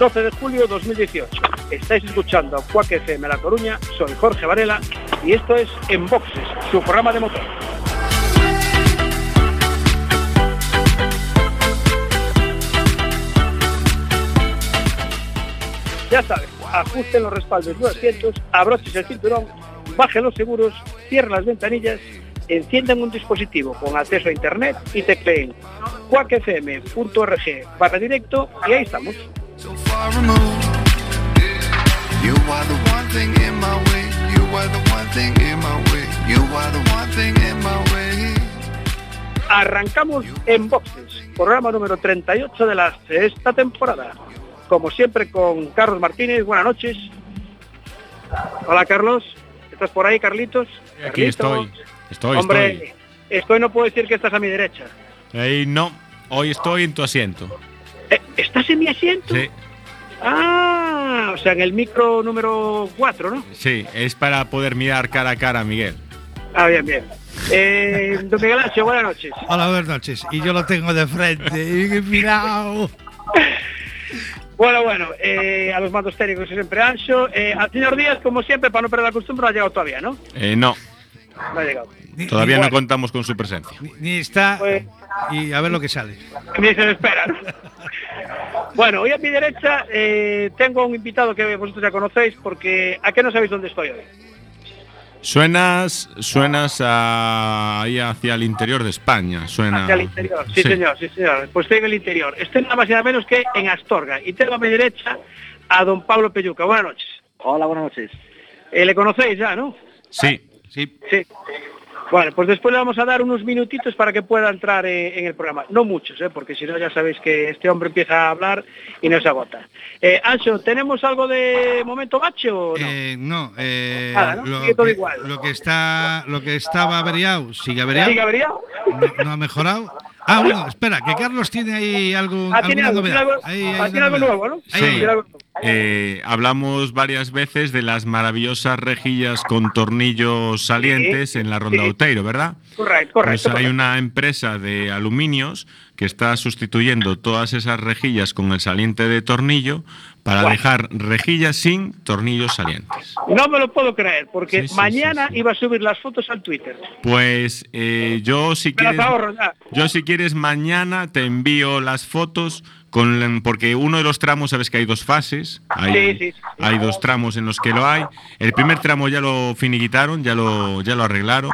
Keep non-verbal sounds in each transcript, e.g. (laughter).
12 de julio de 2018. Estáis escuchando Cuac FM La Coruña, soy Jorge Varela y esto es En Boxes, su programa de motor. Ya sabes, ajusten los respaldos de asientos, abroches el cinturón, bajen los seguros, cierren las ventanillas enciendan un dispositivo con acceso a internet y tecleen cuacfm.org barra directo y ahí estamos. Arrancamos en Boxes, programa número 38 de la sexta temporada. Como siempre con Carlos Martínez, buenas noches. Hola Carlos, ¿estás por ahí Carlitos? Aquí estoy. Estoy, Hombre, estoy. no puedo decir que estás a mi derecha. no, hoy estoy en tu asiento. Eh, ¿Estás en mi asiento? Sí. Ah, o sea, en el micro número 4, ¿no? Sí, es para poder mirar cara a cara a Miguel. Ah, bien, bien. Eh, don Miguel Ancho, buenas noches. Hola, buenas noches. Y yo lo tengo de frente. ¡Mirao! Bueno, bueno, eh, a los mandos técnicos siempre Ancho. Eh, al señor Díaz, como siempre, para no perder la costumbre, no ha llegado todavía, ¿no? Eh, no. No ha llegado. Todavía no contamos con su presencia. Ni, está. Pues- y a ver lo que sale. Ni se espera. bueno, hoy a mi derecha eh, tengo un invitado que vosotros ya conocéis porque ¿a qué no sabéis dónde estoy hoy? Suenas, suenas ahí hacia el interior de España. Suena. Hacia el interior, sí, señor, sí señor. Pues estoy en el interior. Estoy nada más y nada menos que en Astorga. Y tengo a mi derecha a don Pablo Pelluca. Buenas noches. Hola, buenas noches. Eh, le conocéis ya, ¿no? Sí. Sí. Sí. Bueno, pues después le vamos a dar unos minutitos para que pueda entrar eh, en el programa. No muchos, ¿eh? porque si no ya sabéis que este hombre empieza a hablar y no se agota. Eh, Ancho, ¿tenemos algo de momento macho? no, eh, no, Nada, ¿no? Lo, todo que, igual. lo que está, lo que estaba averiado, sigue averiado. ¿Sigue averiado? no ha mejorado. Ah, bueno, espera, que Carlos tiene ahí algo, ah, tiene algo, nuevo, ¿no? Sí. Eh, hablamos varias veces de las maravillosas rejillas con tornillos salientes en la Ronda Outeiro, ¿verdad? Correcto, correcto. Pues hay una empresa de aluminios que está sustituyendo todas esas rejillas con el saliente de tornillo para dejar rejillas sin tornillos salientes. No me lo puedo creer, porque mañana iba a subir las fotos al Twitter. Pues eh, yo si quieres, yo si quieres mañana te envío las fotos con porque uno de los tramos sabes que hay dos fases, hay, hay dos tramos en los que lo hay. El primer tramo ya lo finiquitaron, ya lo ya lo arreglaron.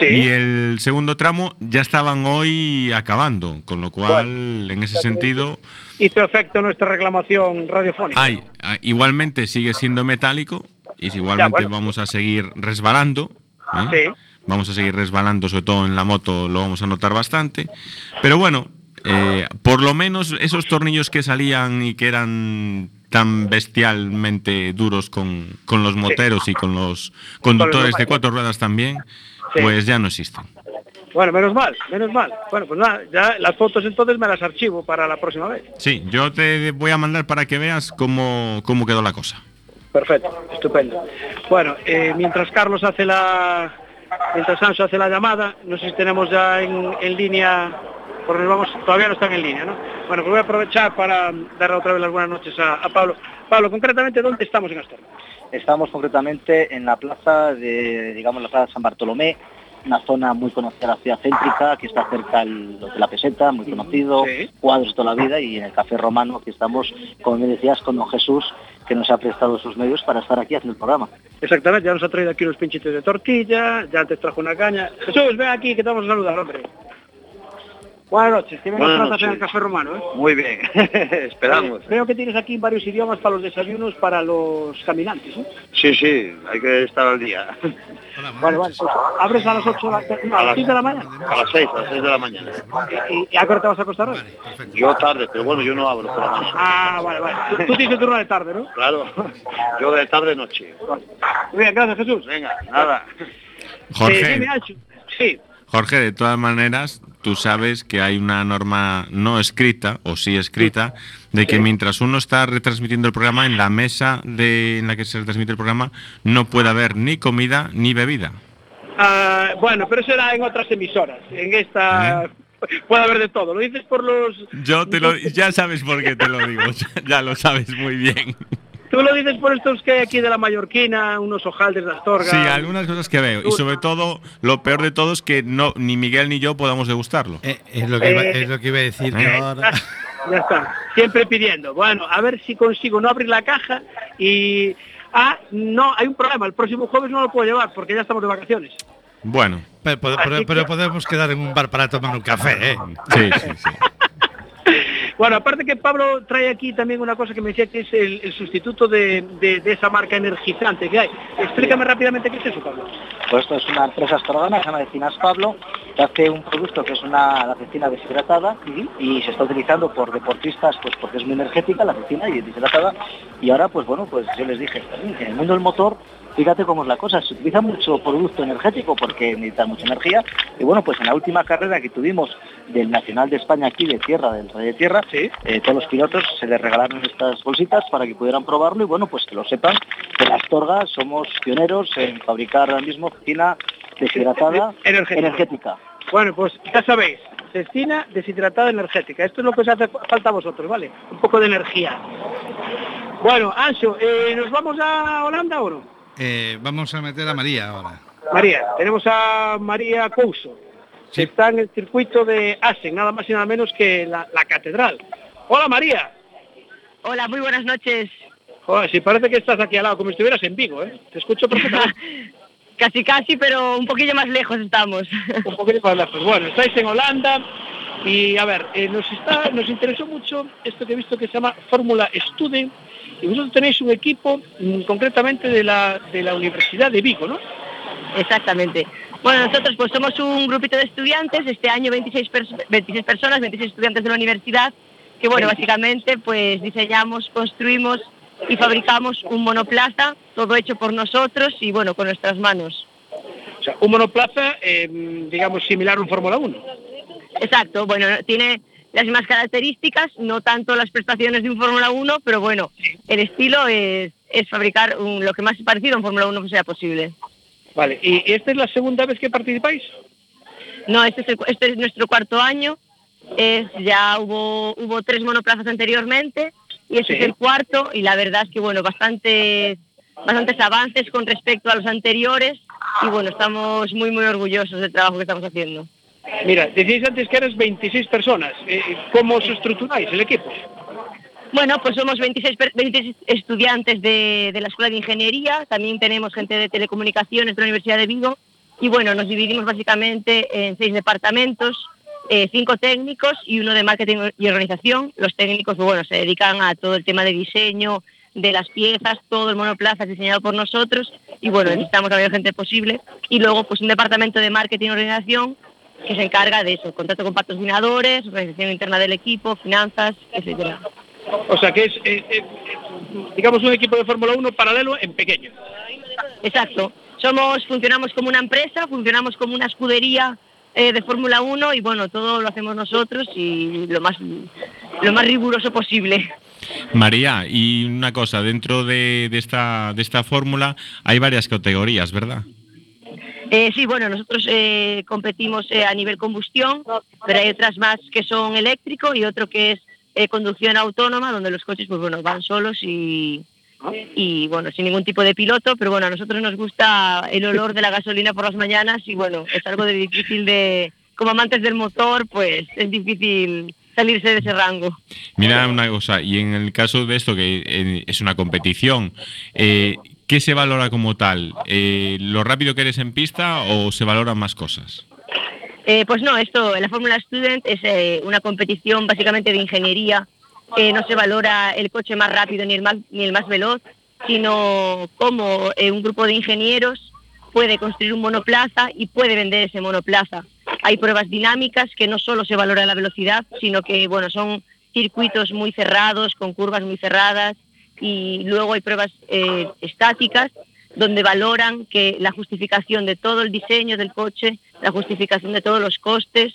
Y el segundo tramo ya estaban hoy acabando, con lo cual, en ese sentido... Hizo efecto nuestra reclamación radiofónica. Hay, ah, igualmente sigue siendo metálico y igualmente vamos a seguir resbalando. ¿eh? Vamos a seguir resbalando, sobre todo en la moto lo vamos a notar bastante. Pero bueno, eh, por lo menos esos tornillos que salían y que eran tan bestialmente duros con, con los moteros y con los conductores de cuatro ruedas también, pues ya no existen. Bueno, menos mal, menos mal. Bueno, pues nada, ya las fotos entonces me las archivo para la próxima vez. Sí, yo te voy a mandar para que veas cómo, cómo quedó la cosa. Perfecto, estupendo. Bueno, eh, mientras Carlos hace la... Mientras Sancho hace la llamada, no sé si tenemos ya en, línea, porque vamos, todavía no están en línea, ¿no? Bueno, pues voy a aprovechar para dar otra vez las buenas noches a, a Pablo. Pablo, concretamente, ¿dónde estamos en Astorga? Estamos concretamente en la plaza de, digamos, la plaza de San Bartolomé, una zona muy conocida de la ciudad céntrica, que está cerca de la peseta, muy conocido, cuadros toda la vida, y en el Café Romano, aquí estamos, como me decías, con don Jesús, que nos ha prestado sus medios para estar aquí haciendo el programa. Exactamente, ya nos ha traído aquí unos pinchitos de tortilla, ya te trajo una caña. Jesús, ven aquí que te vamos a saludar, hombre. Buenas noches, que vengas noches en el Café Romano. ¿eh? Muy bien, (laughs) esperamos. Creo que tienes aquí varios idiomas para los desayunos para los caminantes. ¿eh? Sí, sí, hay que estar al día. vale, vale. Pues, ¿Abres a las 8 a, las 6 de la mañana? A las 6, a las 6 de la mañana. ¿Y, a qué hora te vas a acostar hoy? yo tarde, pero bueno, yo no abro por la mañana. Ah, vale, vale. Tú, tienes el turno de tarde, ¿no? Claro, yo de tarde noche. Muy bien, gracias Jesús. Venga, nada. Jorge. Eh, sí. Jorge, de todas maneras, tú sabes que hay una norma no escrita, o sí escrita, de que mientras uno está retransmitiendo el programa, en la mesa de, en la que se retransmite el programa, no puede haber ni comida ni bebida. Ah, bueno, pero eso era en otras emisoras. En esta... ¿Eh? Puede haber de todo. ¿Lo dices por los...? Yo te lo... Ya sabes por qué te lo digo. (laughs) ya lo sabes muy bien. Tú lo dices por estos que hay aquí de la Mallorquina, unos ojaldres de Astorga. Sí, algunas cosas que veo. Y sobre todo, lo peor de todo es que no ni Miguel ni yo podamos degustarlo. Eh, es, lo que iba, es lo que iba a decir eh, ahora. (laughs) Ya está, siempre pidiendo. Bueno, a ver si consigo no abrir la caja y... Ah, no, hay un problema. El próximo jueves no lo puedo llevar porque ya estamos de vacaciones. Bueno. Pero, podemos quedar en un bar para tomar un café, ¿eh? Sí, sí, sí. Bueno, aparte que Pablo trae aquí también una cosa que me decía que es el, sustituto de, esa marca energizante que hay. Explícame rápidamente qué es eso, Pablo. Pues esto es una empresa astrógana, se llama Decinas Pablo, que hace un producto que es una la cecina deshidratada y se está utilizando por deportistas pues porque es muy energética la cecina y deshidratada. Y ahora, pues bueno, pues yo les dije, en el mundo del motor fíjate cómo es la cosa, se utiliza mucho producto energético porque necesita mucha energía y bueno, pues en la última carrera que tuvimos del Nacional de España aquí de tierra, del Rey de Tierra, ¿Sí? Eh, todos los pilotos se les regalaron estas bolsitas para que pudieran probarlo y bueno, pues que lo sepan, que las Astorga somos pioneros en fabricar ahora mismo cecina deshidratada energética. Bueno, pues ya sabéis, cecina deshidratada energética. Esto es lo que os hace falta a vosotros, ¿vale? Un poco de energía. Bueno, Ancho, eh, ¿nos vamos a Holanda o no? Eh, vamos a meter a María ahora. María, tenemos a María Couso, que está en el circuito de Asen, nada más y nada menos que la, catedral. Hola María. Hola, muy buenas noches. Joder, si parece que estás aquí al lado, como si estuvieras en Vigo, ¿eh? Te escucho perfectamente. (laughs) casi, casi, pero un poquillo más lejos estamos. un poquillo más lejos. Bueno, estáis en Holanda y, a ver, eh, nos, está, nos interesó mucho esto que he visto que se llama Fórmula Student y vosotros tenéis un equipo mm, concretamente de la, de la Universidad de Vigo, ¿no? Exactamente. Bueno, nosotros pues somos un grupito de estudiantes, este año 26, 26 personas, 26 estudiantes de la universidad, que bueno, básicamente pues diseñamos, construimos y fabricamos un monoplaza, todo hecho por nosotros y bueno, con nuestras manos. O sea, un monoplaza, em, digamos, similar a un Fórmula 1. Exacto, bueno, tiene las mismas características, no tanto las prestaciones de un Fórmula 1, pero bueno, el estilo es, fabricar lo que más parecido a un Fórmula 1 sea posible. Vale, ¿y esta es la segunda vez que participáis? No, este es, este es nuestro cuarto año, es, ya hubo, hubo tres monoplazas anteriormente y este es el cuarto y la verdad es que bueno, bastantes, bastantes avances con respecto a los anteriores y bueno, estamos muy muy orgullosos del trabajo que estamos haciendo. Mira, decíais antes que eres 26 personas. Eh, ¿Cómo os estructuráis el equipo? Bueno, pues somos 26, estudiantes de, la Escuela de Ingeniería, también tenemos gente de telecomunicaciones de la Universidad de Vigo y bueno, nos dividimos básicamente en seis departamentos, eh, cinco técnicos y uno de marketing y organización. Los técnicos, pues bueno, se dedican a todo el tema de diseño, de las piezas, todo el monoplaza es diseñado por nosotros y bueno, necesitamos la mayor gente posible. Y luego pues un departamento de marketing y organización que se encarga de eso, contrato con patrocinadores, organización interna del equipo, finanzas, etcétera. O sea que es, eh, eh, digamos, un equipo de Fórmula 1 paralelo en pequeño. Exacto. Somos, funcionamos como una empresa, funcionamos como una escudería eh, de Fórmula 1 y bueno, todo lo hacemos nosotros y lo más, lo más riguroso posible. María, y una cosa, dentro de, de esta, de esta fórmula hay varias categorías, ¿verdad? Eh, sí, bueno, nosotros eh, competimos eh, a nivel combustión, pero hay otras más que son eléctrico y otro que es conducción autónoma, donde los coches pues bueno van solos y, y bueno, sin ningún tipo de piloto, pero bueno, a nosotros nos gusta el olor de la gasolina por las mañanas y bueno, es algo de difícil de, como amantes del motor, pues es difícil salirse de ese rango. Mira una cosa, y en el caso de esto, que es una competición, ¿Qué se valora como tal? Eh, ¿Lo rápido que eres en pista o se valoran más cosas? Eh, pues no, esto, la Fórmula Student es eh, una competición básicamente de ingeniería. que no se valora el coche más rápido ni el más, ni el más veloz, sino cómo eh, un grupo de ingenieros puede construir un monoplaza y puede vender ese monoplaza. Hay pruebas dinámicas que no solo se valora la velocidad, sino que bueno, son circuitos muy cerrados, con curvas muy cerradas, y luego hay pruebas estáticas donde valoran que la justificación de todo el diseño del coche, la justificación de todos los costes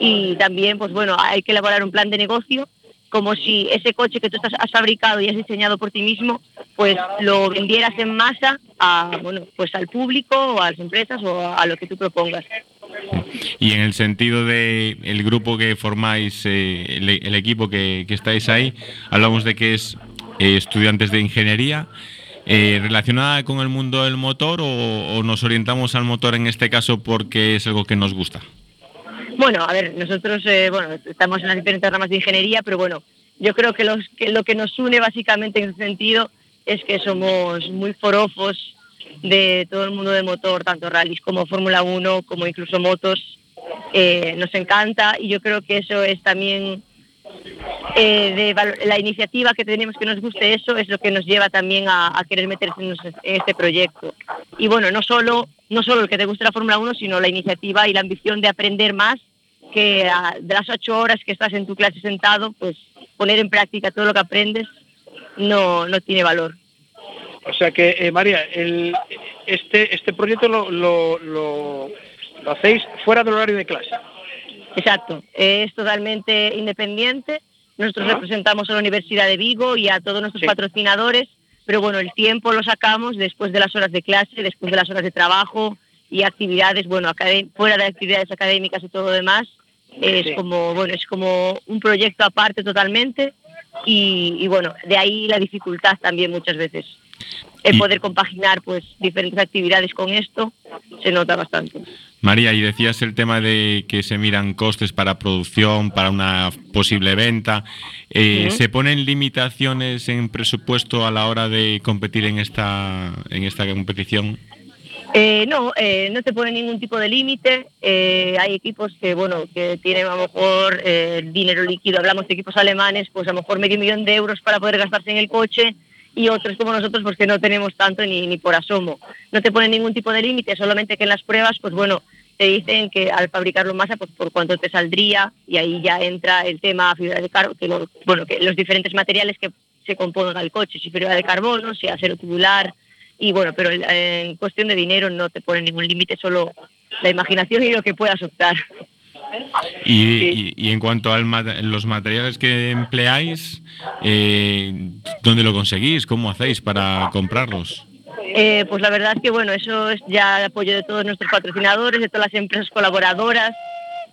y también, pues bueno, hay que elaborar un plan de negocio como si ese coche que tú has fabricado y has diseñado por ti mismo, pues lo vendieras en masa a, bueno, pues al público o a las empresas o a lo que tú propongas. Y en el sentido de el grupo que formáis, eh, el, equipo que, estáis ahí, hablamos de que es eh, estudiantes de ingeniería. Eh, ¿Relacionada con el mundo del motor o, nos orientamos al motor en este caso porque es algo que nos gusta? Bueno, a ver, nosotros eh, bueno, estamos en las diferentes ramas de ingeniería, pero bueno, yo creo que, los, que lo que nos une básicamente en ese sentido es que somos muy forofos de todo el mundo del motor, tanto rallies como Fórmula 1, como incluso motos. Eh, nos encanta y yo creo que eso es también eh, la iniciativa que tenemos que nos guste eso es lo que nos lleva también a, querer meterse en, este proyecto. Y bueno, no solo, no solo el que te guste la Fórmula 1, sino la iniciativa y la ambición de aprender más, que de las ocho horas que estás en tu clase sentado, pues poner en práctica todo lo que aprendes no, no tiene valor. O sea que, eh, María, este, este proyecto lo, lo, lo hacéis fuera del horario de clase. Exacto, es totalmente independiente. Nosotros representamos a la Universidad de Vigo y a todos nuestros patrocinadores, pero bueno, el tiempo lo sacamos después de las horas de clase, después de las horas de trabajo y actividades, bueno, fuera de actividades académicas y todo lo demás. Es como, bueno, es como un proyecto aparte totalmente y, y bueno, de ahí la dificultad también muchas veces. El poder compaginar pues diferentes actividades con esto se nota bastante. María, y decías el tema de que se miran costes para producción, para una posible venta. Eh, ¿Se ponen limitaciones en presupuesto a la hora de competir en esta, en esta competición? Eh, no, eh, no se pone ningún tipo de límite. hay equipos que, bueno, que tienen a lo mejor dinero líquido. Hablamos de equipos alemanes, pues a lo mejor medio millón de euros para poder gastarse en el coche y otros como nosotros pues que no tenemos tanto ni, ni por asomo. No te ponen ningún tipo de límite, solamente que en las pruebas, pues bueno, te dicen que al fabricarlo en masa, pues por cuánto te saldría, y ahí ya entra el tema fibra de carbono, que, bueno, que los diferentes materiales que se componen al coche, si fibra de carbono, si acero tubular, y bueno, pero en cuestión de dinero no te ponen ningún límite, solo la imaginación y lo que puedas optar. Y, en cuanto a los materiales que empleáis, eh, ¿dónde lo conseguís? ¿Cómo hacéis para comprarlos? Eh, pues la verdad es que bueno, eso es ya el apoyo de todos nuestros patrocinadores, de todas las empresas colaboradoras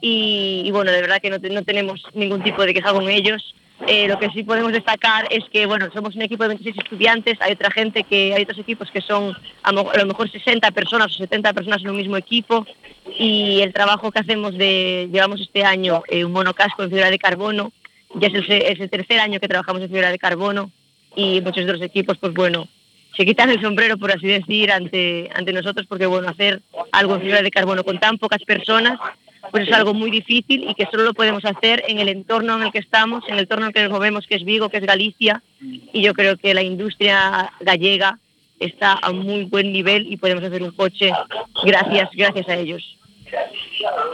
y, bueno, de verdad que no, tenemos ningún tipo de queja con ellos. Eh, lo que sí podemos destacar es que bueno, somos un equipo de 26 estudiantes, hay otra gente que hay otros equipos que son a lo mejor 60 personas o 70 personas en un mismo equipo y el trabajo que hacemos de llevamos este año eh, un monocasco en fibra de carbono, ya es el, es el tercer año que trabajamos en fibra de carbono y muchos de los equipos pues bueno, se quitan el sombrero, por así decir, ante, ante nosotros, porque bueno, hacer algo en fibra de carbono con tan pocas personas, pues es algo muy difícil y que solo lo podemos hacer en el entorno en el que estamos, en el entorno en el que nos movemos, que es Vigo, que es Galicia, y yo creo que la industria gallega está a muy buen nivel y podemos hacer un coche gracias, gracias a ellos.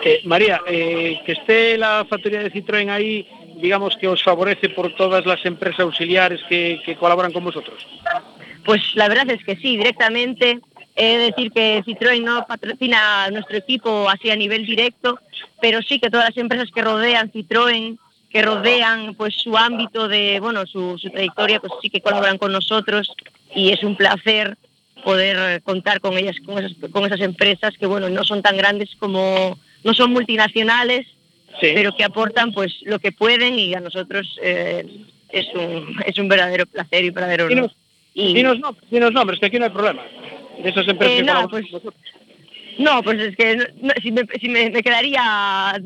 Eh, María, eh, que esté la factoría de Citroën ahí, digamos que os favorece por todas las empresas auxiliares que, que colaboran con vosotros. Pues la verdad es que sí, directamente. De decir que Citroën no patrocina a nuestro equipo así a nivel directo, pero sí que todas las empresas que rodean Citroën, que rodean pues su ámbito de, bueno, su, trayectoria, pues sí que colaboran con nosotros y es un placer poder contar con ellas, con esas, con esas empresas que, bueno, no son tan grandes como, no son multinacionales, pero que aportan pues lo que pueden y a nosotros eh, es, un, es un verdadero placer y verdadero honor. Y... Nombres, que aquí no hay problema. De esas empresas eh, no, pues, no, pues es que si, me, si me, quedaría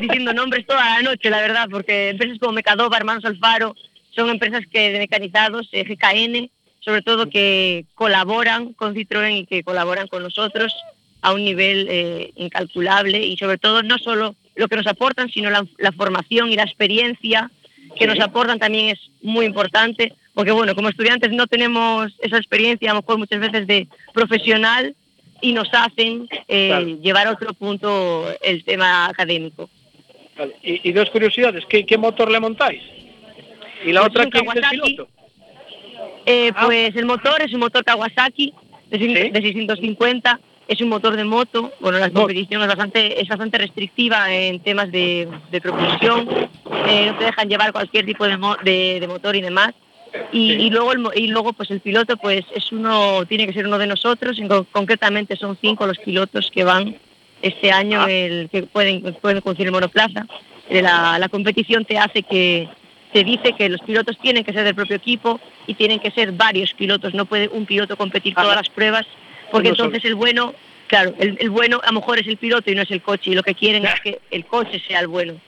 diciendo nombres toda la noche, la verdad, porque empresas como Mecadova, Hermanos Alfaro, son empresas que de mecanizados, eh, GKN, sobre todo que colaboran con Citroën y que colaboran con nosotros a un nivel eh, incalculable y sobre todo no solo lo que nos aportan, sino la, formación y la experiencia que nos aportan también es muy importante, porque bueno, como estudiantes no tenemos esa experiencia a lo mejor muchas veces de profesional y nos hacen eh, llevar a otro punto el tema académico. Y, dos curiosidades, ¿Qué, motor le montáis? Y la pues otra, ¿quién es el piloto? Eh, ah. Pues el motor es un motor Kawasaki de, 650, es un motor de moto. Bueno, la competición es bastante, es bastante restrictiva en temas de, propulsión, eh, no te dejan llevar cualquier tipo de, motor y demás. Y, luego el, y luego pues el piloto pues es uno tiene que ser uno de nosotros concretamente son cinco los pilotos que van este año ah. el que pueden pueden conseguir monoplaza. La, la competición te hace que se dice que los pilotos tienen que ser del propio equipo y tienen que ser varios pilotos, no puede un piloto competir todas las pruebas, porque entonces el bueno, claro, el, bueno a lo mejor es el piloto y no es el coche, y lo que quieren es que el coche sea el bueno.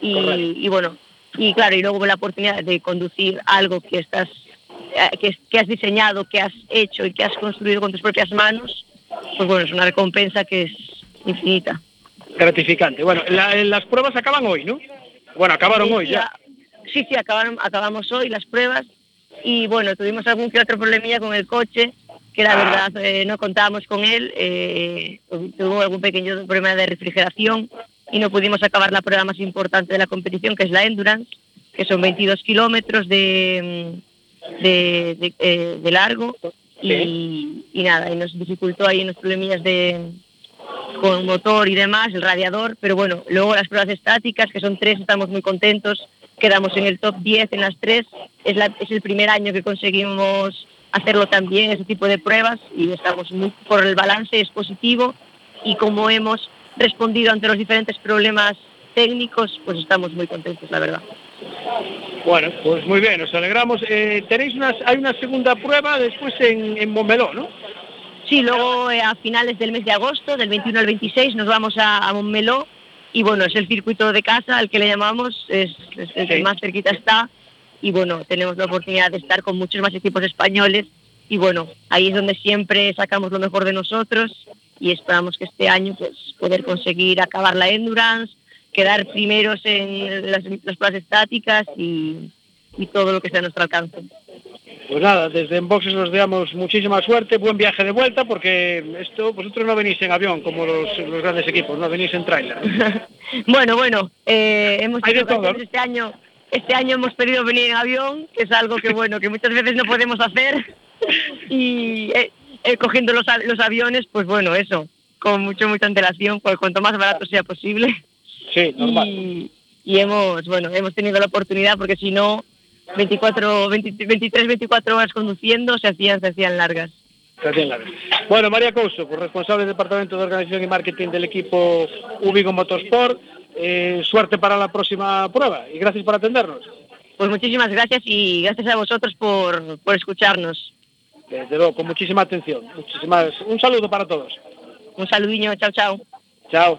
Y, bueno, y claro, y luego la oportunidad de conducir algo que estás eh, que, que, has diseñado, que has hecho y que has construido con tus propias manos, pues bueno, es una recompensa que es infinita. Gratificante. Bueno, las pruebas acaban hoy, ¿no? Bueno, acabaron hoy ya. Sí, sí, acabaron, acabamos hoy las pruebas y bueno, tuvimos algún que otro problemilla con el coche, que la ah. verdad eh, no contábamos con él, eh, tuvo algún pequeño problema de refrigeración y no pudimos acabar la prueba más importante de la competición, que es la Endurance, que son 22 kilómetros de, de, eh, largo. Y, nada, y nos dificultó ahí unos problemillas de con motor y demás, el radiador, pero bueno, luego las pruebas estáticas, que son tres, estamos muy contentos, quedamos en el top 10 en las tres. Es, es el primer año que conseguimos hacerlo también, ese tipo de pruebas, y estamos muy por el balance, es positivo, y como hemos respondido ante los diferentes problemas técnicos, pues estamos muy contentos, la verdad. Bueno, pues muy bien, nos alegramos. Eh, tenéis unas, hay una segunda prueba después en, en Montmeló, ¿no? Sí, luego eh, a finales del mes de agosto, del 21 al 26, nos vamos a, a Montmeló y bueno, es el circuito de casa al que le llamamos, es, el que más cerquita está y bueno, tenemos la oportunidad de estar con muchos más equipos españoles y bueno, ahí es donde siempre sacamos lo mejor de nosotros y esperamos que este año pues poder conseguir acabar la endurance, quedar primeros en las, las pruebas estáticas y, y todo lo que sea a nuestro alcance. Pues nada, desde Enboxes os damos muchísima suerte, buen viaje de vuelta, porque esto vosotros no venís en avión como los, grandes equipos, no venís en tráiler. (laughs) bueno, bueno, eh, hemos este año, este año hemos pedido venir en avión, que es algo que bueno, que muchas veces no podemos hacer, (laughs) y eh, eh, cogiendo los, los aviones, pues bueno, eso, con mucho mucha antelación, pues cuanto más barato sea posible. Sí, normal. Y, y hemos, bueno, hemos tenido la oportunidad, porque si no 24, 23, 24 horas conduciendo se hacían, se hacían largas. Se hacían largas. Bueno, María Couso, pues responsable del Departamento de Organización y Marketing del equipo Ubigo Motorsport, eh, suerte para la próxima prueba y gracias por atendernos. Pues muchísimas gracias y gracias a vosotros por, por escucharnos. Desde luego, con muchísima atención. Muchísimas, un saludo para todos. Un saludinho, chao, chao. Chao.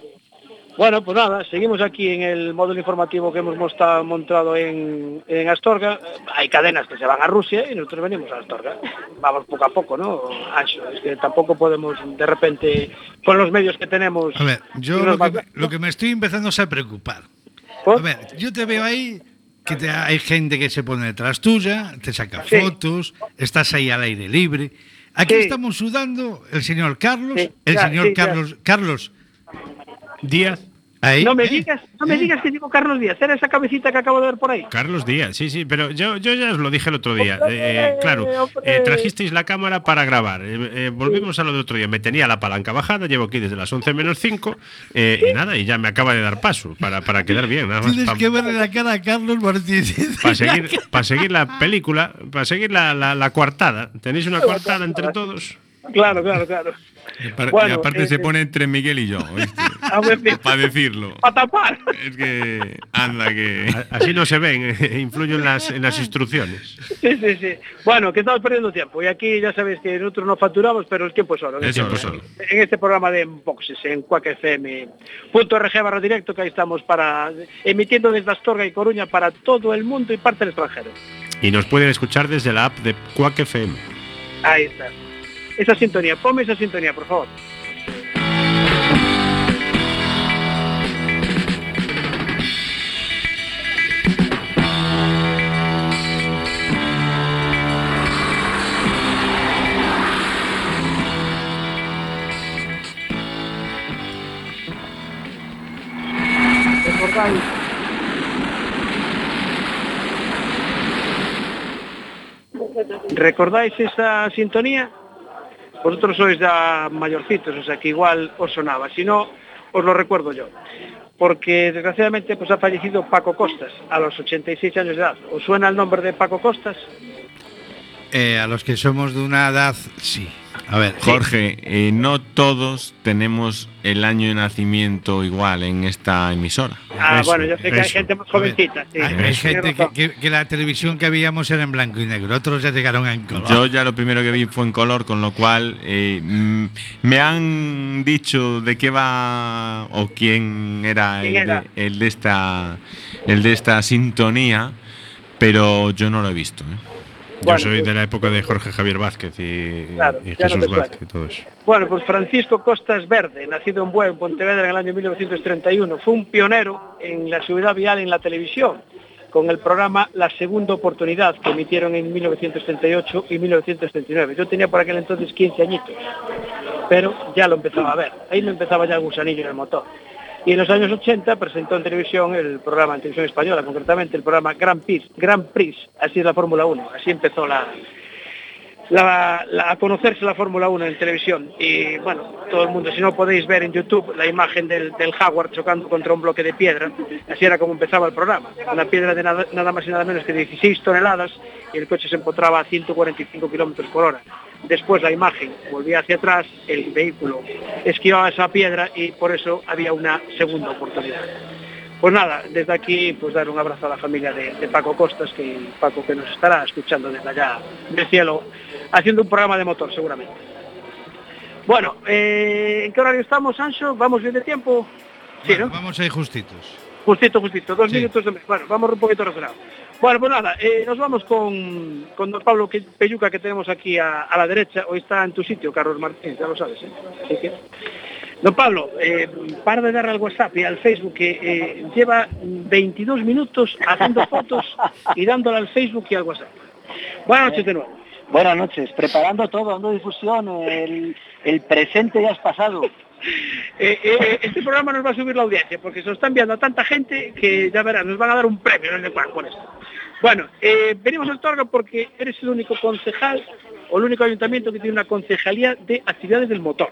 Bueno, pues nada, seguimos aquí en el módulo informativo que hemos montado en, Astorga. Hay cadenas que se van a Rusia y nosotros venimos a Astorga. Vamos poco a poco, ¿no? Ancho, es que tampoco podemos de repente, con los medios que tenemos... A ver, yo lo que, me estoy empezando a preocupar. A ver, yo te veo ahí que te, hay gente que se pone detrás tuya, te saca fotos, estás ahí al aire libre. Aquí estamos sudando el señor Carlos, el señor Carlos, Carlos Díaz. No me ¿eh? digas, no me ¿Eh? digas que digo Carlos Díaz, era esa cabecita que acabo de ver por ahí. Carlos Díaz, sí, sí, pero yo, yo ya os lo dije el otro día. Eh, claro, trajisteis la cámara para grabar. volvimos a lo del otro día. Me tenía la palanca bajada, llevo aquí desde las 11 menos 5 y nada, y ya me acaba de dar paso para, para quedar bien. Tienes que verle la cara a Carlos Martínez. (laughs) Para seguir, para seguir la película, para seguir la, la, la coartada. ¿Tenéis una coartada entre todos? Claro, claro, claro. Y, aparte se pone entre Miguel y yo, (laughs) para decirlo. Para tapar. Es que anda que así no se ven, (laughs) influyen las, en las instrucciones. Sí, sí, sí. Bueno, que estamos perdiendo tiempo y aquí ya sabéis que nosotros no facturamos, pero el tiempo es oro. En, solo. en este programa de Boxes, en Cuac FM, punto RG barra directo, que ahí estamos para emitiendo desde Astorga y Coruña para todo el mundo y parte del extranjero. Y nos pueden escuchar desde la app de Cuac FM. Ahí está esa sintonía, ponme esa sintonía, por favor. ¿Recordáis esa sintonía? Vosotros sois ya mayorcitos, o sea que igual os sonaba. Si no, os lo recuerdo yo. Porque desgraciadamente pues ha fallecido Paco Costas a los 86 años de edad. ¿Os suena el nombre de Paco Costas? Eh, a los que somos de una edad, sí. A ver, Jorge, eh, no todos tenemos el año de nacimiento igual en esta emisora. Ah, bueno, yo sé que hay gente más jovencita. Sí. Hay, gente que, la televisión que veíamos era en blanco y negro, otros ya llegaron en color. Yo ya lo primero que vi fue en color, con lo cual eh, mm, me han dicho de qué va o quién era, el, De, esta, el de esta sintonía, pero yo no lo he visto. ¿eh? Yo soy de la época de Jorge Javier Vázquez y, Jesús Vázquez y todo eso. Bueno, pues Francisco Costas Verde, nacido en Buen, Pontevedra, en el año 1931, fue un pionero en la seguridad vial en la televisión, con el programa La Segunda Oportunidad, que emitieron en 1938 y 1939. Yo tenía por aquel entonces 15 añitos, pero ya lo empezaba a ver. Ahí me empezaba ya el gusanillo en el motor. Y en los años 80 presentó en televisión el programa, en televisión española concretamente, el programa Grand Prix, Grand Prix así es la Fórmula 1, así empezó a conocerse la Fórmula 1 en televisión. Y bueno, todo el mundo, si no podéis ver en YouTube la imagen del, del Jaguar chocando contra un bloque de piedra, así era como empezaba el programa. Una piedra de nada, nada más y nada menos que 16 toneladas y el coche se encontraba a 145 kilómetros por hora. Después la imagen volvía hacia atrás, el vehículo esquivaba esa piedra y por eso había una segunda oportunidad. Pues nada, desde aquí pues dar un abrazo a la familia de, Paco Costas, que Paco que nos estará escuchando desde allá del cielo, haciendo un programa de motor seguramente. Bueno, eh, ¿en qué horario estamos, Ancho? ¿Vamos bien de tiempo? Sí, ¿no? Vamos ahí justitos. Justito, justito, dos minutos de... Bueno, vamos un poquito razonado. Bueno, pues nada, eh, nos vamos con, con don Pablo Peyuca que tenemos aquí a, la derecha. Hoy está en tu sitio, Carlos Martínez, ya lo sabes. ¿eh? Don Pablo, eh, para de darle al WhatsApp y al Facebook que eh, lleva 22 minutos haciendo fotos y dándole al Facebook y al WhatsApp. Buenas noches de nuevo. Buenas noches, preparando todo, dando difusión, el, el presente ya has pasado. Eh, eh, este programa nos va a subir la audiencia porque se lo están viendo a tanta gente que ya verán, nos van a dar un premio en el cual por esto. Bueno, eh, venimos al Torga porque eres el único concejal o el único ayuntamiento que tiene una concejalía de actividades del motor.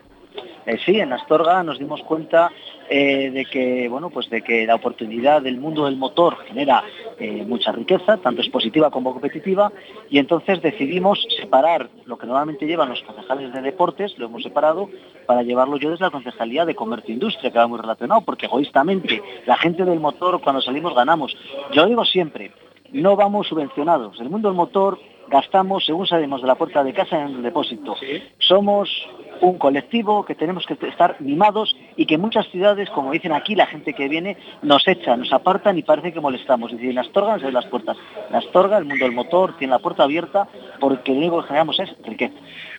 Eh, sí, en Astorga nos dimos cuenta eh, de que bueno pues de que la oportunidad del mundo del motor genera eh, mucha riqueza, tanto es positiva como competitiva, y entonces decidimos separar lo que normalmente llevan los concejales de deportes, lo hemos separado para llevarlo yo desde la concejalía de comercio e industria, que va muy relacionado, porque egoístamente la gente del motor cuando salimos ganamos. Yo digo siempre, no vamos subvencionados. El mundo del motor gastamos según salimos de la puerta de casa en el depósito. Somos un colectivo que tenemos que estar mimados y que muchas ciudades, como dicen aquí, la gente que viene nos echa, nos apartan y parece que molestamos. Es decir, en Astorga las puertas. En Astorga, el mundo del motor, tiene la puerta abierta porque lo único que generamos es riqueza.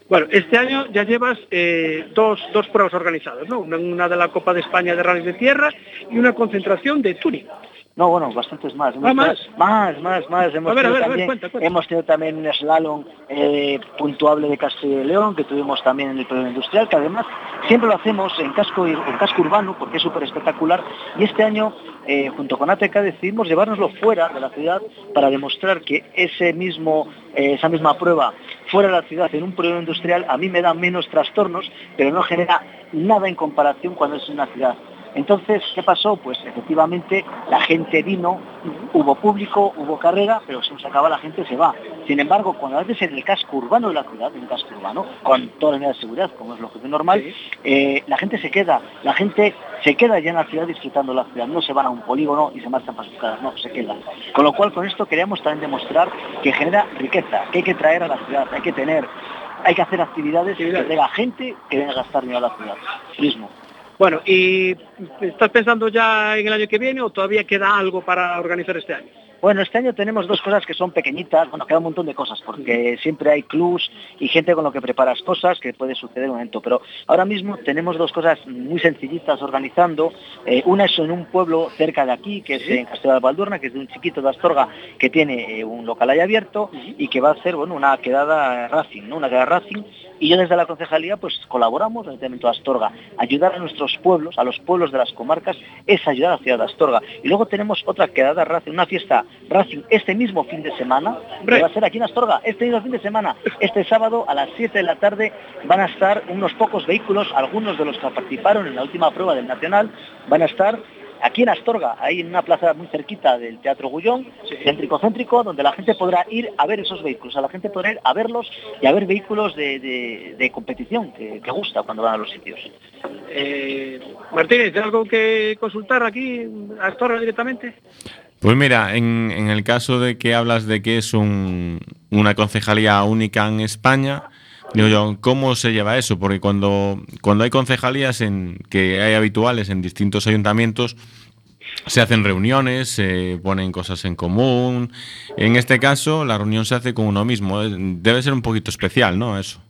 Bueno, este año ya llevas eh, dos, dos pruebas organizadas, ¿no? Una, de la Copa de España de Rallys de Tierra y una concentración de Turing. No, bueno, bastantes más. Ah, más? Más, más, más. Hemos, tenido, también, hemos tenido también un slalom eh, puntuable de Castilla y León, que tuvimos también en el periodo industrial, que además siempre lo hacemos en casco, en casco urbano, porque es súper espectacular. Y este año, eh, junto con ATK, decidimos llevárnoslo fuera de la ciudad para demostrar que ese mismo, eh, esa misma prueba fuera de la ciudad, en un periodo industrial, a mí me da menos trastornos, pero no genera nada en comparación cuando es una ciudad. Entonces, ¿qué pasó? Pues efectivamente la gente vino, hubo público, hubo carrera, pero se nos acaba la gente se va. Sin embargo, cuando a veces en el casco urbano de la ciudad, en el casco urbano, con toda la medidas de seguridad, como es lo que es normal, eh, la gente se queda, la gente se queda ya en la ciudad disfrutando la ciudad, no se van a un polígono y se marchan para sus casas, no, se quedan. Con lo cual, con esto queríamos también demostrar que genera riqueza, que hay que traer a la ciudad, hay que tener, hay que hacer actividades que tenga gente que venga a gastar dinero a la ciudad. Turismo. Bueno, ¿y estás pensando ya en el año que viene o todavía queda algo para organizar este año? Bueno, este año tenemos dos cosas que son pequeñitas, bueno, queda un montón de cosas, porque siempre hay clubs y gente con lo que preparas cosas que puede suceder un momento, pero ahora mismo tenemos dos cosas muy sencillitas organizando. Eh, una es en un pueblo cerca de aquí, que es en Castel de Valdurna, que es de un chiquito de Astorga, que tiene eh, un local ahí abierto y que va a hacer, bueno, una quedada Racing, ¿no? Una quedada Racing Y yo desde la concejalía pues colaboramos, el Ayuntamiento de Astorga, ayudar a nuestros pueblos, a los pueblos de las comarcas, es ayudar a la ciudad de Astorga. Y luego tenemos otra quedada Racing, una fiesta Racing este mismo fin de semana, que va a ser aquí en Astorga, este mismo fin de semana, este sábado a las 7 de la tarde van a estar unos pocos vehículos, algunos de los que participaron en la última prueba del Nacional, van a estar aquí en Astorga, ahí en una plaza muy cerquita del Teatro Gullón, céntrico-céntrico, donde la gente podrá ir a ver esos vehículos, a la gente podrá ir a verlos y a ver vehículos de, competición que, gusta cuando van a los sitios. Eh, Martínez, algo que consultar aquí, a Astorga directamente? Pues mira, en, el caso de que hablas de que es una concejalía única en España, ¿cómo se lleva eso? Porque cuando, cuando hay concejalías en, que hay habituales en distintos ayuntamientos, se hacen reuniones, se ponen cosas en común. En este caso, la reunión se hace con uno mismo. Debe ser un poquito especial, ¿no? Eso.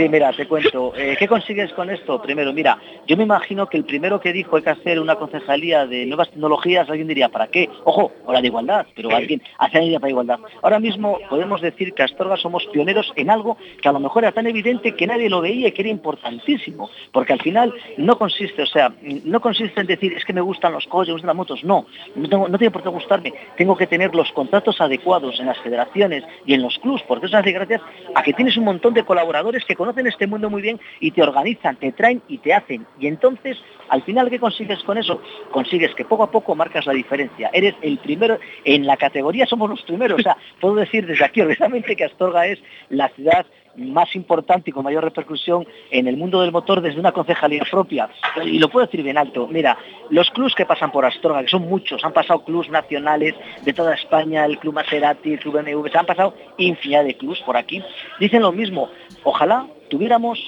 Sí, mira, te cuento. Eh, ¿Qué consigues con esto? Primero, mira, yo me imagino que el primero que dijo hay que hacer una concejalía de nuevas tecnologías, alguien diría, ¿para qué? Ojo, la de igualdad, pero alguien hace idea para igualdad. Ahora mismo podemos decir que Astorga somos pioneros en algo que a lo mejor era tan evidente que nadie lo veía y que era importantísimo, porque al final no consiste, o sea, no consiste en decir, es que me gustan los coches, me gustan las motos, no, no, no tiene por qué gustarme, tengo que tener los contratos adecuados en las federaciones y en los clubs, porque eso hace gracias a que tienes un montón de colaboradores que conocen este mundo muy bien y te organizan, te traen y te hacen. Y entonces, al final, ¿qué consigues con eso? Consigues que poco a poco marcas la diferencia. Eres el primero, en la categoría somos los primeros. O sea, (laughs) puedo decir desde aquí, obviamente, que Astorga es la ciudad más importante y con mayor repercusión en el mundo del motor desde una concejalía propia. Y lo puedo decir bien alto. Mira, los clubs que pasan por Astorga, que son muchos, han pasado clubs nacionales de toda España, el Club Maserati, el Club MV, se han pasado infinidad de clubs por aquí. Dicen lo mismo. Ojalá tuviéramos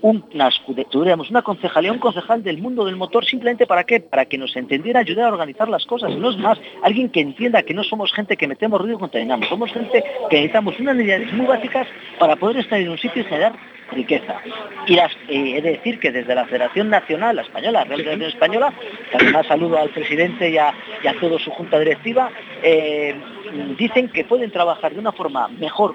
una, tuviéramos una concejalía, un concejal del mundo del motor, simplemente para qué? Para que nos entendiera, ayudar a organizar las cosas. No es más, alguien que entienda que no somos gente que metemos ruido y contaminamos, somos gente que necesitamos unas necesidades muy básicas para poder estar en un sitio y generar riqueza. Y las, eh, he de decir que desde la Federación Nacional la Española, la Real Federación Española, además saludo al presidente y a, y a toda su junta directiva, eh, dicen que pueden trabajar de una forma mejor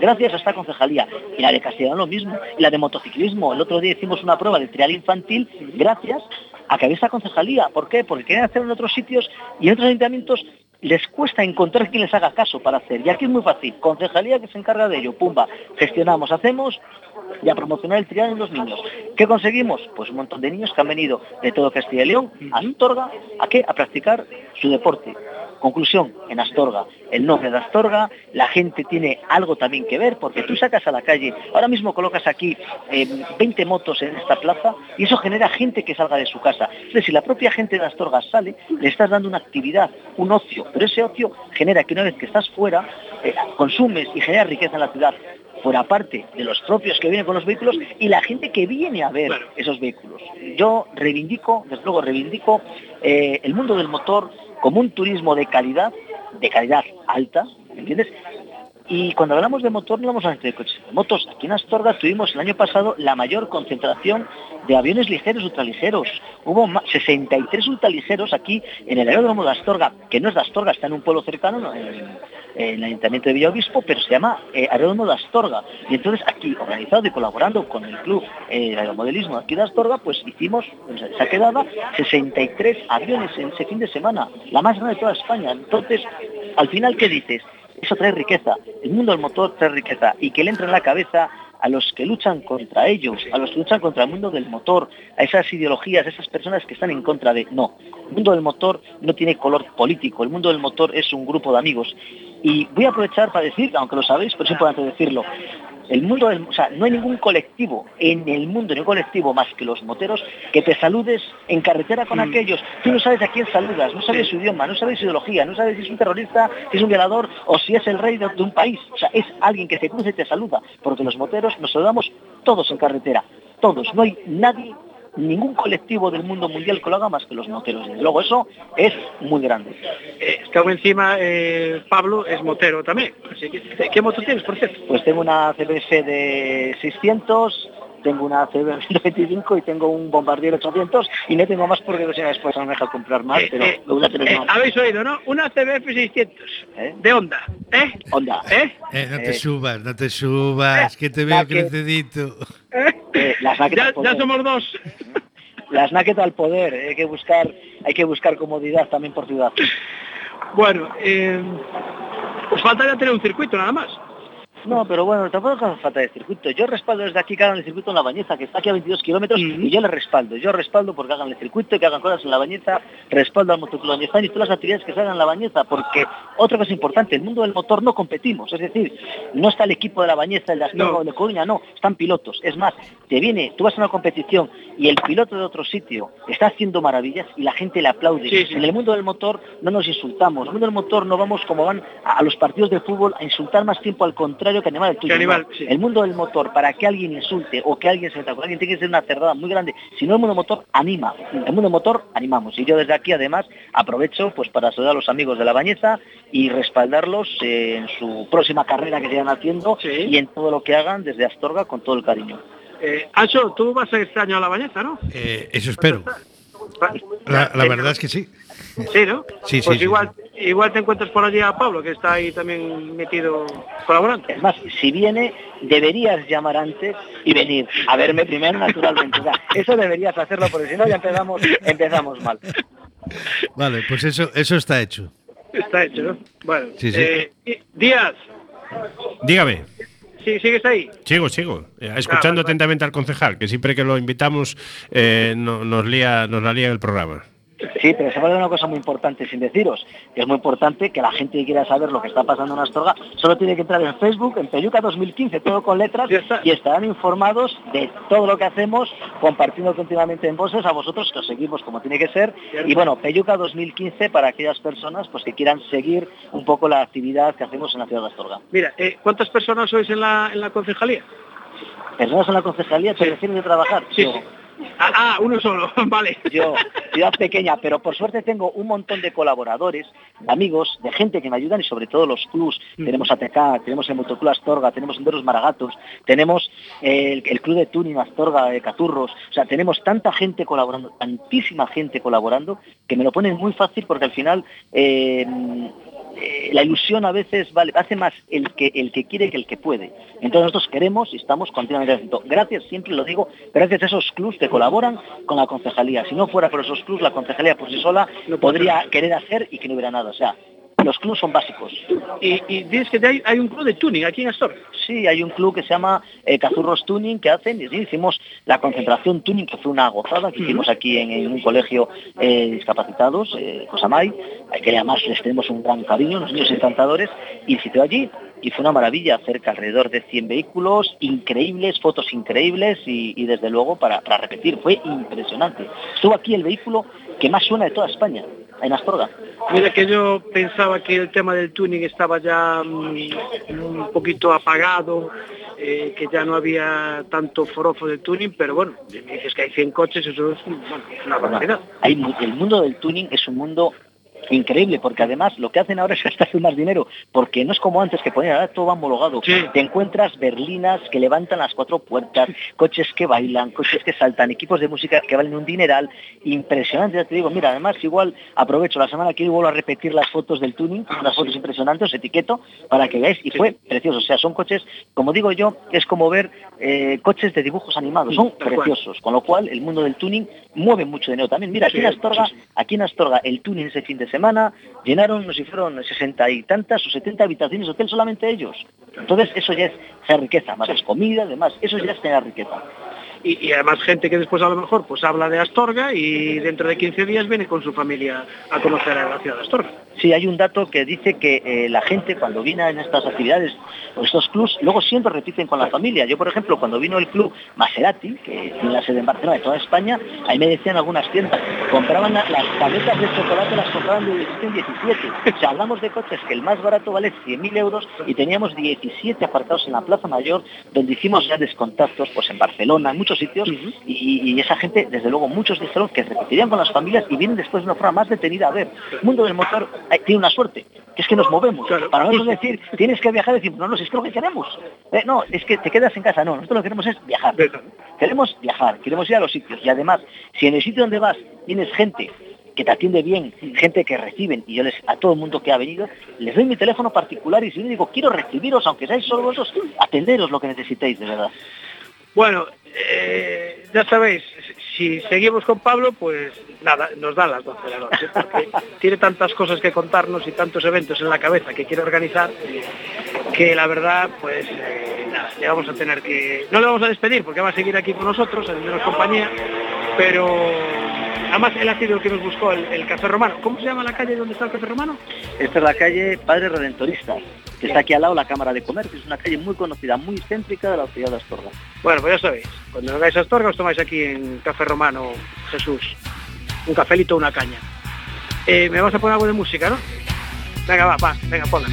gracias a esta concejalía. Y la de Castellón lo mismo. Y la de motociclismo. El otro día hicimos una prueba de trial infantil gracias a que había esta concejalía. ¿Por qué? Porque quieren hacerlo en otros sitios y en otros ayuntamientos les cuesta encontrar quien les haga caso para hacer. Y aquí es muy fácil. Concejalía que se encarga de ello. Pumba. Gestionamos, hacemos y a promocionar el trial en los niños. ¿Qué conseguimos? Pues un montón de niños que han venido de todo Castilla y León a Astorga, ¿a qué? A practicar su deporte. Conclusión, en Astorga, el nombre de Astorga, la gente tiene algo también que ver, porque tú sacas a la calle, ahora mismo colocas aquí 20 eh, motos en esta plaza y eso genera gente que salga de su casa. Entonces, si la propia gente de Astorga sale, le estás dando una actividad, un ocio, pero ese ocio genera que una vez que estás fuera, eh, consumes y genera riqueza en la ciudad fuera parte de los propios que vienen con los vehículos y la gente que viene a ver esos vehículos. Yo reivindico, desde luego reivindico eh, el mundo del motor como un turismo de calidad, de calidad alta, ¿entiendes? Y cuando hablamos de motor, no hablamos de coches. De motos, aquí en Astorga tuvimos el año pasado la mayor concentración de aviones ligeros, ultraligeros. Hubo 63 ultraligeros aquí en el aeródromo de Astorga, que no es de Astorga, está en un pueblo cercano, en, el Ayuntamiento de Villaobispo, pero se llama eh, Aeródromo de Astorga. Y entonces aquí, organizado y colaborando con el club eh, Aeromodelismo aquí de Astorga, pues hicimos, se ha quedado 63 aviones en ese fin de semana, la más grande de toda España. Entonces, al final, ¿qué dices? Eso trae riqueza. El mundo del motor trae riqueza y que le entre en la cabeza a los que luchan contra ellos, a los que luchan contra el mundo del motor, a esas ideologías, a esas personas que están en contra de... No, el mundo del motor no tiene color político, el mundo del motor es un grupo de amigos. Y voy a aprovechar para decir, aunque lo sabéis, pero es importante decirlo, el mundo o sea, no hay ningún colectivo en el mundo, ningún colectivo más que los moteros que te saludes en carretera con mm. aquellos. Tú no sabes a quién saludas, no sabes su idioma, no sabes su ideología, no sabes si es un terrorista, si es un violador o si es el rey de, de un país. O sea, es alguien que se cruza y te saluda, porque los moteros nos saludamos todos en carretera, todos. No hay nadie ningún colectivo del mundo mundial que lo haga más que los moteros. Desde luego eso es muy grande. Eh, encima, eh, Pablo es motero también. ¿Qué moto tienes, por cierto? Pues tengo una CBF de 600 tengo una CB125 y tengo un Bombardier 800 y no tengo más porque después no me deja comprar más, eh, pero eh, eh, Habéis oído, ¿no? Una CBF 600 de Honda, ¿eh? Honda. ¿Eh? no te subas, no te subas, que te veo crecidito. ya, ya somos dos. Las naquetas al poder, hay que buscar, hay que buscar comodidad también por ciudad. Bueno, eh, os faltaría tener un circuito nada más. No, pero bueno, tampoco hace falta de circuito. Yo respaldo desde aquí que hagan el circuito en la bañeza, que está aquí a 22 kilómetros, y yo le respaldo. Yo respaldo porque hagan el circuito, que hagan cosas en la bañeza, respaldo al bañezano y todas las actividades que se hagan en la bañeza, porque otra cosa importante, el mundo del motor no competimos, es decir, no está el equipo de la bañeza, el de Astorga o de Coruña, no, están pilotos. Es más, te viene, tú vas a una competición y el piloto de otro sitio está haciendo maravillas y la gente le aplaude. En el mundo del motor no nos insultamos, en el mundo del motor no vamos como van a los partidos de fútbol a insultar más tiempo al contrario que animar el tuyo. El mundo del motor, para que alguien insulte o que alguien se meta con alguien, tiene que ser una cerrada muy grande. Si no, el mundo del motor anima. El mundo del motor animamos. Y yo desde aquí, además, aprovecho pues para saludar a los amigos de la Bañeza y respaldarlos en su próxima carrera que sigan haciendo y en todo lo que hagan desde Astorga con todo el cariño. Eh, Ancho, tú vas a este año a la Bañeza, ¿no? Eh, eso espero. La, verdad es que sí. Sí, ¿no? Sí, pues sí, igual, igual te encuentras por allí a Pablo, que está ahí también metido colaborando. Es más, si viene, deberías llamar antes y venir a verme primero naturalmente. eso deberías hacerlo, porque si no ya empezamos, empezamos mal. Vale, pues eso, eso está hecho. Está hecho, ¿no? Bueno, eh, Díaz. Dígame. Sí, ¿Sigues ahí? Sigo, sigo. Eh, escuchando atentamente al concejal, que siempre que lo invitamos eh, nos, lía, nos la lía el programa. Sí, pero se vale una cosa muy importante sin deciros, que es muy importante que la gente que quiera saber lo que está pasando en Astorga solo tiene que entrar en Facebook, en Peyuca 2015, todo con letras, y estarán informados de todo lo que hacemos, compartiendo continuamente en voces a vosotros que os seguimos como tiene que ser. Y bueno, Peyuca 2015 para aquellas personas pues que quieran seguir un poco la actividad que hacemos en la ciudad de Astorga. Mira, eh, ¿cuántas personas sois en la, en la concejalía? Personas en la concejalía, ¿te refieres de trabajar? Sí. Ah, ah, uno solo, (laughs) vale. Yo, ciudad pequeña, pero por suerte tengo un montón de colaboradores, de amigos, de gente que me ayudan y sobre todo los clubs. Mm. Tenemos ATK, tenemos el Motoclub Astorga, tenemos Enderos Maragatos, tenemos el, Club de Tuning Astorga de Caturros. O sea, tenemos tanta gente colaborando, tantísima gente colaborando, que me lo ponen muy fácil porque al final eh, eh, la ilusión a veces vale, hace más el que, el que quiere que el que puede. Entonces nosotros queremos y estamos continuamente haciendo. Gracias, siempre lo digo, gracias a esos clubs que colaboran con la concejalía. Si no fuera por esos clubs, la concejalía por sí sola no podría querer hacer y que no hubiera nada. O sea, los clubs son básicos. Y, dices que hay, un club de tuning aquí en Astor. Sí, hay un club que se llama eh, Cazurros Tuning que hacen, y hicimos la concentración tuning, que fue una gozada, que hicimos aquí en, un colegio eh, discapacitados, eh, Cosamay, que además les tenemos un gran cariño, los niños encantadores, y visité allí, y fue una maravilla, cerca alrededor de 100 vehículos, increíbles, fotos increíbles, y, desde luego para, para repetir, fue impresionante. Estuvo aquí el vehículo que más suena de toda España, en Astorga. Mira que yo pensaba que el tema del tuning estaba ya mm, un poquito apagado, eh, que ya no había tanto forofo de tuning, pero bueno, me dices que hay 100 coches, eso es una barbaridad. el mundo del tuning es un mundo increíble, porque además lo que hacen ahora es (laughs) gastarse más dinero, porque no es como antes que ponían, ahora todo va homologado. Te encuentras berlinas que levantan las cuatro puertas, coches que bailan, coches que saltan, equipos de música que valen un dineral, impresionante, ya te digo, mira, además igual aprovecho la semana que viene vuelvo a repetir las fotos del tuning, unas fotos impresionantes, etiqueto, para que veáis, y fue precioso, o sea, son coches, como digo yo, es como ver eh, coches de dibujos animados, son preciosos, con lo cual el mundo del tuning mueve mucho dinero también. Mira, aquí en Astorga, aquí en Astorga el tuning ese fin de semana llenaron, no sé si fueron sesenta y tantas o 70 habitaciones de hotel solamente ellos. Entonces eso ya es riqueza, más es comida, además, eso ya es tener riqueza y, además gente que después a lo mejor pues habla de Astorga y dentro de 15 días viene con su familia a conocer a la ciudad de Astorga. Sí, hay un dato que dice que eh, la gente cuando viene en estas actividades o estos clubs, luego siempre repiten con la familia. Yo, por ejemplo, cuando vino el club Maserati, que tiene la sede en Barcelona de toda España, ahí me decían algunas tiendas, compraban las tabletas de chocolate, las compraban de 17 en 17. O sea, hablamos de coches que el más barato vale 100.000 euros y teníamos 17 apartados en la Plaza Mayor, donde hicimos ya descontactos pues en Barcelona, en muchos sitios, y, esa gente, desde luego, muchos dijeron que repetirían con las familias y vienen después de una forma más detenida a ver. Mundo del motor tiene una suerte, que es que nos movemos. Para nosotros decir, tienes que viajar, decimos, no, no, es que lo que queremos. Eh, no, es que te quedas en casa, no, nosotros lo que queremos es viajar. Queremos viajar, queremos ir a los sitios. Y además, si en el sitio donde vas tienes gente que te atiende bien, gente que reciben, y yo les, a todo el mundo que ha venido, les doy mi teléfono particular y si yo digo, quiero recibiros, aunque seáis solo vosotros, atenderos lo que necesitéis, de verdad. Bueno, eh, ya sabéis, si seguimos con Pablo, pues nada, nos dan las 12 de la noche, porque tiene tantas cosas que contarnos y tantos eventos en la cabeza que quiere organizar, que la verdad, pues eh, nada, le vamos a tener que... No le vamos a despedir porque va a seguir aquí con nosotros, haciéndonos compañía, pero Además, él ha sido el que nos buscó el, Café Romano. ¿Cómo se llama la calle donde está el Café Romano? Esta es la calle Padre Redentorista, que está aquí al lado la Cámara de Comercio. Es una calle muy conocida, muy céntrica de la ciudad de Astorga. Bueno, pues ya sabéis, cuando vengáis a Astorga os tomáis aquí en Café Romano Jesús. Un cafelito, una caña. Eh, me vas a poner algo de música, ¿no? Venga, va, va, venga, ponla.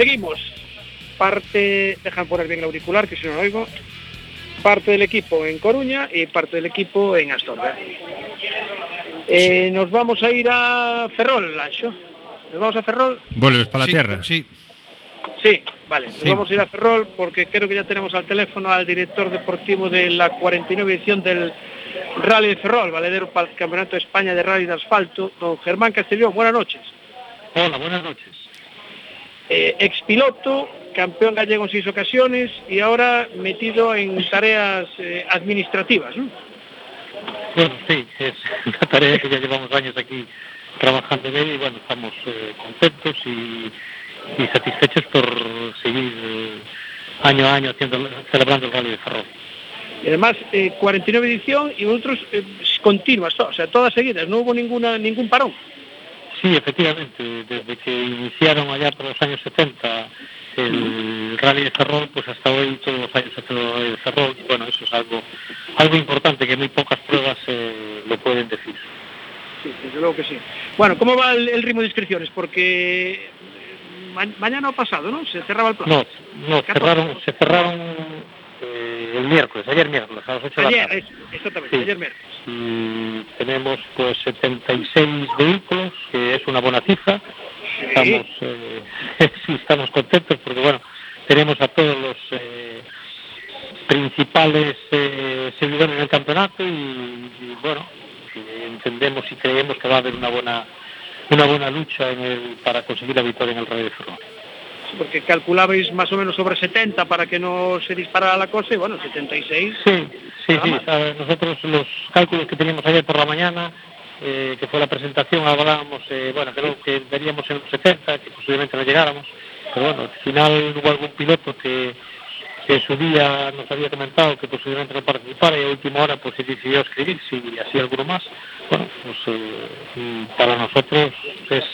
Seguimos. Parte, dejan poner bien el auricular, que si no lo oigo. Parte del equipo en Coruña y parte del equipo en Astorga. Eh, nos vamos a ir a Ferrol, Lancho. Nos vamos a Ferrol. Vuelves para la tierra. Sí. Sí, vale. Nos vamos a ir a Ferrol porque creo que ya tenemos al teléfono al director deportivo de la 49 edición del Rally de Ferrol, valedero para el Campeonato de España de Rally de Asfalto, don Germán Castellón. Buenas noches. Hola, buenas noches eh, expiloto, campeón gallego en seis ocasiones y ahora metido en tareas eh, administrativas. ¿no? Bueno, sí, es una tarea que ya llevamos años aquí trabajando en ella y bueno, estamos eh, contentos y, satisfechos por seguir eh, año a año haciendo, celebrando el Rally de Ferrol. Y además, 49 edición y otros continuas, o sea, todas seguidas, no hubo ninguna ningún parón. Sí, efectivamente, desde que iniciaron allá por los años 70 el rally de Ferrol, pues hasta hoy todos los años se el rally de Ferrol, bueno, eso es algo algo importante que muy pocas pruebas eh, lo pueden decir. Sí, desde luego que sí. Bueno, ¿cómo va el, ritmo de inscripciones? Porque mañana o pasado, ¿no? Se cerraba el plan. No, no, cerraron, se cerraron eh, el miércoles, ayer miércoles, a las 8 de la tarde. exactamente, ayer miércoles. Tenemos pues 76 vehículos, que es una buena cifra. Estamos, eh, (laughs) estamos contentos porque bueno, tenemos a todos los eh, principales eh, seguidores del campeonato y, bueno, entendemos y creemos que va a haber una buena una buena lucha en el, para conseguir la victoria en el Rally de Ferrol. Porque calculabais más o menos sobre 70 para que no se disparara la cosa y bueno, 76. Sí, sí, sí. nosotros los cálculos que teníamos ayer por la mañana, eh, que fue la presentación, hablábamos, eh, bueno, creo que veríamos en los 70, que posiblemente no llegáramos, pero bueno, al final hubo algún piloto que que su día nos había comentado que posiblemente no participara y a última hora pues se decidió escribir y así alguno más. Bueno, pues eh, para nosotros es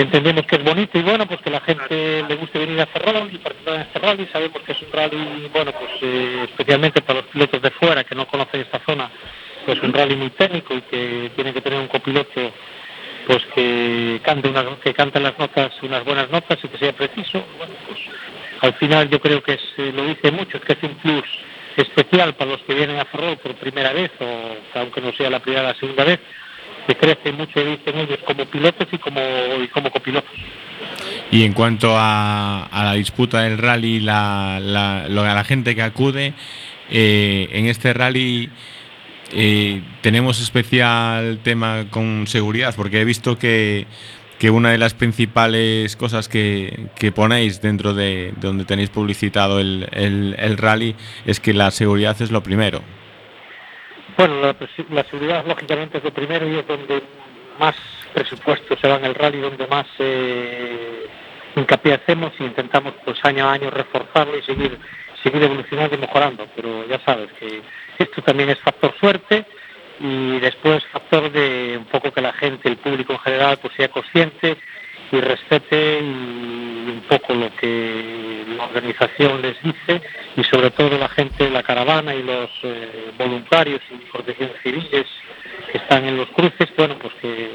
entendemos que es bonito y bueno, pues que la gente le guste venir a Ferrol y participar en este rally. Sabemos que es un rally, bueno, pues eh, especialmente para los pilotos de fuera que no conocen esta zona, pues un rally muy técnico y que tiene que tener un copiloto pues que cante unas, que cante las notas, unas buenas notas y que sea preciso. Pues al final yo creo que eh, lo dice mucho, es que es un plus especial para los que vienen a Ferrol por primera vez, o aunque no sea la primera o la segunda vez, que crece mucho, dicen ellos, como pilotos y como, y como copilotos. Y en cuanto a, la disputa del rally, la, la, la gente que acude, eh, en este rally eh, tenemos especial tema con seguridad, porque he visto que que una de las principales cosas que, ponéis dentro de, donde tenéis publicitado el, el, rally es que la seguridad es lo primero. Bueno, la, seguridad lógicamente es lo primero y es donde más presupuesto se va en el rally, donde más eh, hincapié hacemos y intentamos pues año a año reforzarlo y seguir, seguir evolucionando y mejorando. Pero ya sabes que esto también es factor suerte y después factor de un poco que la gente, el público en general, pues sea consciente y respete un poco lo que la organización les dice y sobre todo la gente, la caravana y los eh, voluntarios y protecciones civiles que están en los cruces, bueno, pues que,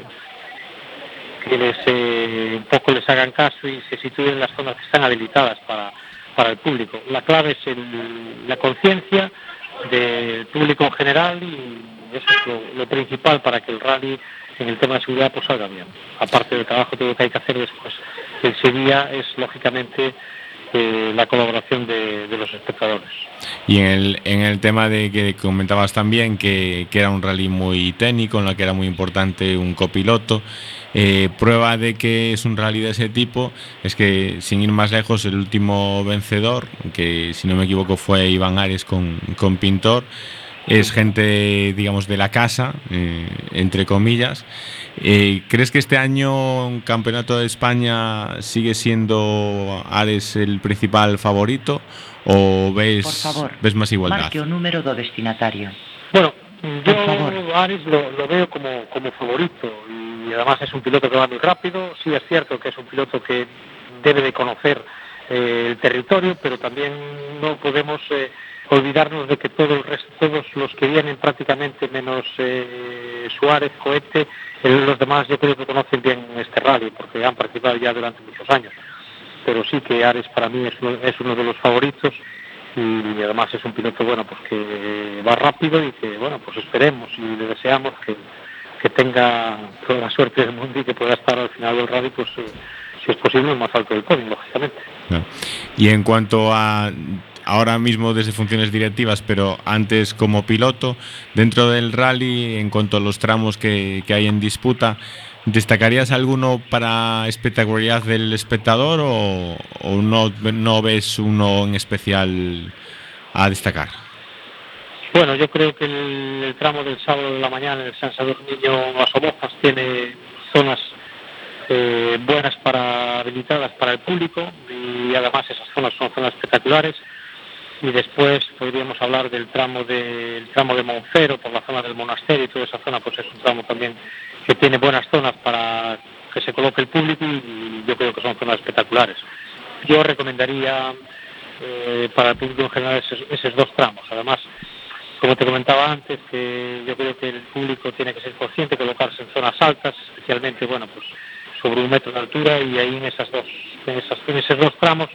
que les, eh, un poco les hagan caso y se sitúen en las zonas que están habilitadas para, para el público. La clave es la conciencia del público en general y eso es lo, principal para que el rally en el tema de seguridad pues salga bien. Aparte del trabajo que hay que hacer después, el sería es lógicamente eh, la colaboración de, los espectadores. Y en el, en el tema de que comentabas también que, era un rally muy técnico, en la que era muy importante un copiloto, eh, prueba de que es un rally de ese tipo es que, sin ir más lejos, el último vencedor, que si no me equivoco fue Iván Ares con, con Pintor, es gente, digamos, de la casa, eh, entre comillas. Eh, ¿Crees que este año un campeonato de España sigue siendo Ares el principal favorito o ves, ves más igualdad? Marque un número de destinatario. Bueno, yo Ares lo, veo como, como favorito y además es un piloto que va muy rápido. Sí es cierto que es un piloto que debe de conocer eh, el territorio, pero también no podemos olvidarnos de que todo todos los que vienen prácticamente menos eh, Suárez, Cohete, los demás yo creo que conocen bien este rally porque han participado ya durante muchos años. Pero sí que Ares para mí es uno, de los favoritos y además es un piloto bueno pues que va rápido y que bueno pues esperemos y le deseamos que, tenga toda la suerte del mundo y que pueda estar al final del rally pues eh, si es posible más alto del podio lógicamente. Y en cuanto a ahora mismo desde funciones directivas, pero antes como piloto, dentro del rally, en cuanto a los tramos que, hay en disputa, ¿destacarías alguno para espectacularidad del espectador o, no, no, ves uno en especial a destacar? Bueno, yo creo que el, tramo del sábado de la mañana el San Sadurnillo a Somozas tiene zonas eh, buenas para habilitadas para el público y además esas zonas son zonas espectaculares y después podríamos hablar del tramo de, tramo de Monfero por la zona del monasterio y toda esa zona pues es un tramo también que tiene buenas zonas para que se coloque el público y yo creo que son zonas espectaculares. Yo recomendaría eh, para el público en general esos, dos tramos. Además, como te comentaba antes, que yo creo que el público tiene que ser consciente colocarse en zonas altas, especialmente bueno pues sobre un metro de altura y ahí en esas dos en, esas, en esos dos tramos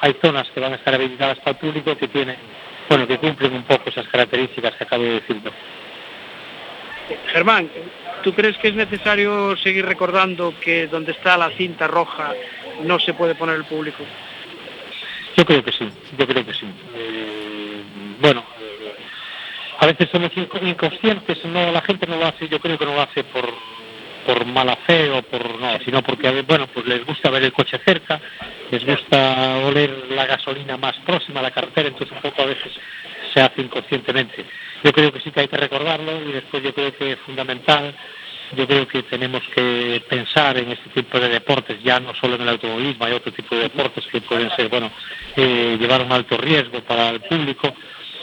hay zonas que van a estar habilitadas para el público que tienen, bueno, que cumplen un poco esas características que acabo de decir. Germán, ¿tú crees que es necesario seguir recordando que donde está la cinta roja no se puede poner el público? Yo creo que sí, yo creo que sí. Eh, bueno, a veces somos inconscientes, no, la gente no lo hace, yo creo que no lo hace por, por mala fe o por no, sino porque bueno, pues les gusta ver el coche cerca, les gusta oler la gasolina más próxima a la carretera, entonces un poco a veces se hace inconscientemente. Yo creo que sí que hay que recordarlo y después yo creo que es fundamental yo creo que tenemos que pensar en este tipo de deportes, ya no solo en el automovilismo, hay otro tipo de deportes que pueden ser, bueno, eh, llevar un alto riesgo para el público.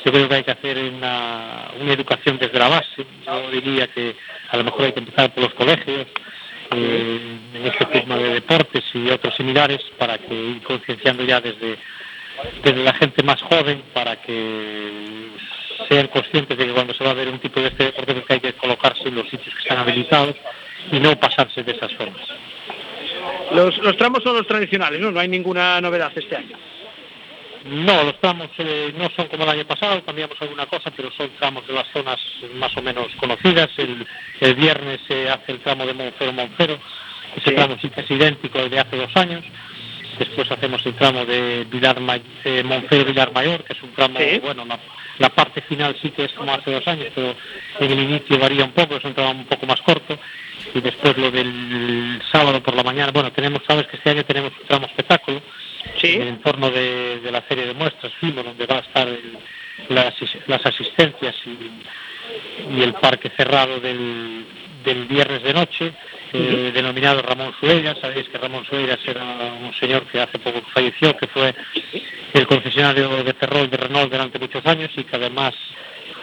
Yo creo que hay que hacer una, educación desde la base. Yo diría que a lo mejor hay que empezar por los colegios, eh, en este tema de deportes y otros similares, para que ir concienciando ya desde, desde la gente más joven, para que sean conscientes de que cuando se va a ver un tipo de este deporte pues hay que colocarse en los sitios que están habilitados y no pasarse de esas zonas. Los, los tramos son los tradicionales, ¿no? No hay ninguna novedad este año. No, los tramos eh, no son como el año pasado, cambiamos alguna cosa, pero son tramos de las zonas más o menos conocidas. El, viernes se hace el tramo de Monfero-Monfero, ese tramo sí que es idéntico al de hace dos años. Después hacemos el tramo de Vilar eh, Monfero-Vilar Mayor, que es un tramo, bueno, la parte final sí que es como hace dos años, pero en el inicio varía un poco, es un tramo un poco más corto. Y después lo del sábado por la mañana, bueno, tenemos, sabes que este año tenemos un tramo espectáculo en el entorno de, la serie de muestras, donde va a estar las, asistencias y, el parque cerrado del, viernes de noche, eh, denominado Ramón Sueira. Sabéis que Ramón Sueira era un señor que hace poco falleció, que fue el concesionario de Ferrol de Renault durante muchos años y que además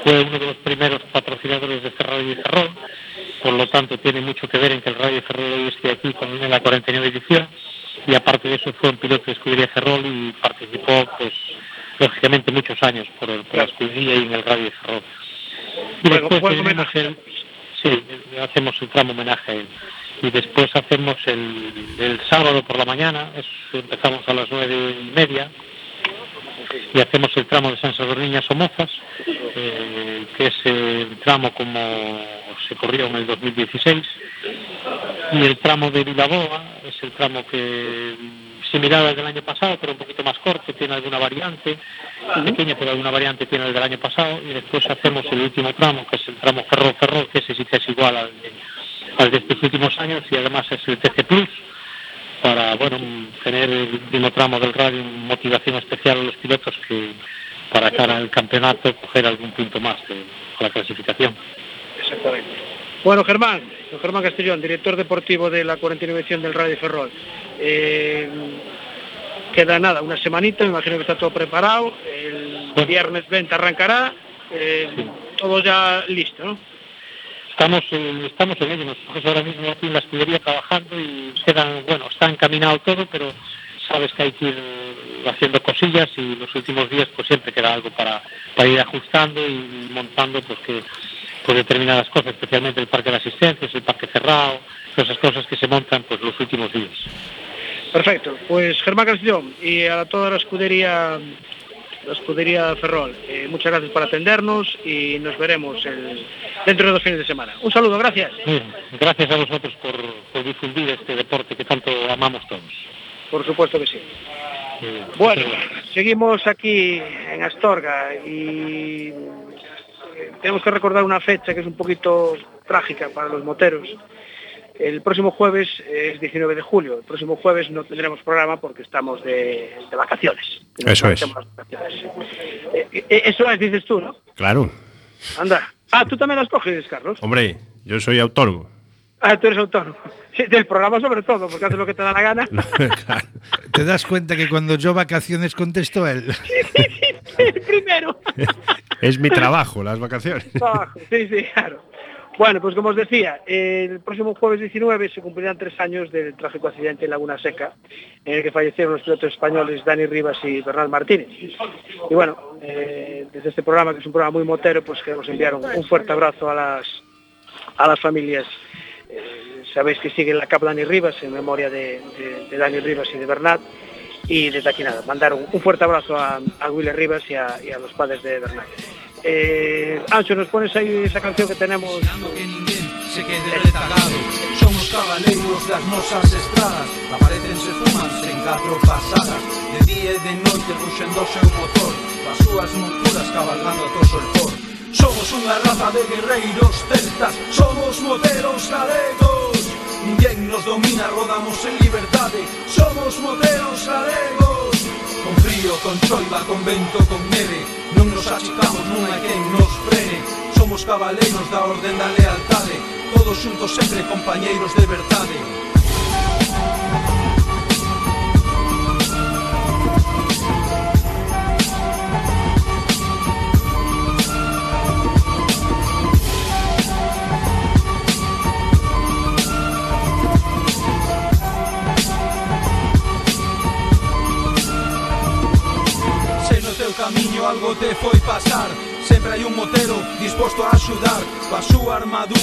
fue uno de los primeros patrocinadores de Ferrol y Ferrol. Por lo tanto, tiene mucho que ver en que el Radio Ferrol hoy esté aquí con la 49 edición. Y aparte de eso, fue un piloto de escudería Ferrol y participó, pues, lógicamente, muchos años por, la escudería y en el Radio Ferrol. Y después el, sí, hacemos el tramo homenaje a él y después hacemos el, sábado por la mañana, empezamos a las nueve y media y hacemos el tramo de San Sadurniña Somozas, eh, que es el tramo como se corrió en el 2016, y el tramo de Vilaboa es el tramo que similar al del año pasado, pero un poquito más corto, tiene alguna variante, pequeña, pero alguna variante tiene el del año pasado, y después hacemos el último tramo, que es el tramo Ferro-Ferro, que ese sí que es igual al de al de estos últimos años y además es el TC Plus para bueno tener el último tramo del radio motivación especial a los pilotos que para cara al campeonato coger algún punto más de, la clasificación. Exactamente. Bueno, Germán, Germán Castellón, director deportivo de la 49 edición del Radio Ferrol. Eh, queda nada, una semanita, me imagino que está todo preparado. El viernes 20 arrancará, eh, todo ya listo, ¿no? Estamos en, estamos en ello, nosotros ahora mismo aquí en la escudería trabajando y quedan, bueno, está encaminado todo, pero sabes que hay que ir haciendo cosillas y los últimos días pues siempre queda algo para, para ir ajustando y montando pues que pues determinadas cosas, especialmente el parque de asistencias, el parque cerrado, esas cosas que se montan pues los últimos días. Perfecto, pues Germán Castellón y a toda la escudería la escudería Ferrol. Eh, muchas gracias por atendernos y nos veremos dentro de dos fines de semana. Un saludo, gracias. gracias a vosotros por, difundir este deporte que tanto amamos todos. Por supuesto que sí. bueno, seguimos aquí en Astorga y tenemos que recordar una fecha que es un poquito trágica para los moteros el próximo jueves es 19 de julio. El próximo jueves no tendremos programa porque estamos de, vacaciones. Eso es. Eh, eh, eso es, dices tú, ¿no? Claro. Anda. Ah, tú también las coges, Carlos. Hombre, yo soy autónomo. Ah, tú eres autónomo. del programa sobre todo, porque haces lo que te da la gana. (laughs) ¿Te das cuenta que cuando yo vacaciones contesto él? sí, primero. (laughs) es mi trabajo, las vacaciones. sí, sí, claro. Bueno, pues como os decía, el próximo jueves 19 se cumplirán tres años del trágico accidente en Laguna Seca, en el que fallecieron los pilotos españoles Dani Rivas y Bernal Martínez. Y bueno, eh, desde este programa, que es un programa muy motero, pues queremos enviar un, fuerte abrazo a las, a las familias. Eh, sabéis que sigue la CAP Dani Rivas en memoria de, Dani Rivas y de Bernal. Y desde aquí nada, mandar un, fuerte abrazo a, a Willy Rivas y a, y a los padres de Bernal. Eh, Ancho, nos pones aí esa canción que tenemos que ninguén se quede retagado. Son os cabaleiros das nosas estradas. Aparecen se fuman sen catro pasadas. De día e de noite ruxendo seu motor. As súas monturas cabalgando a toso el por Somos unha raza de guerreiros celtas. Somos moteros galegos. Ninguén nos domina, rodamos en liberdade. Somos moteros galegos Con frío, con choiva, con vento, con neve. Non nos achicamos, non hai quen nos frene. Somos cabaleiros da orden da lealtade. Todos xuntos sempre compañeiros de verdade.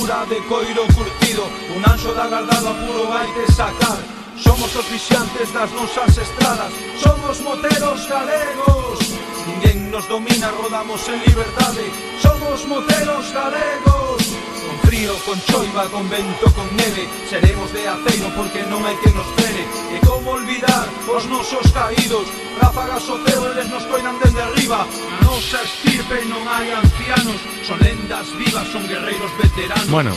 armadura de coiro curtido. Un anxo da guardado puro puro baite sacar. Somos os vixiantes das nosas estradas. Somos moteros galegos. Ninguén nos domina, rodamos en liberdade. Somos moteros galegos. Con frío, con choiva, con vento, con neve. Seremos de aceiro porque non hai que nos frene. E como olvidar os nosos caídos Ráfagas o ceo, eles nos coinan desde arriba. Na nosa estirpe non hai ancianos Son lendas vivas, son guerreiros veteranos. Bueno,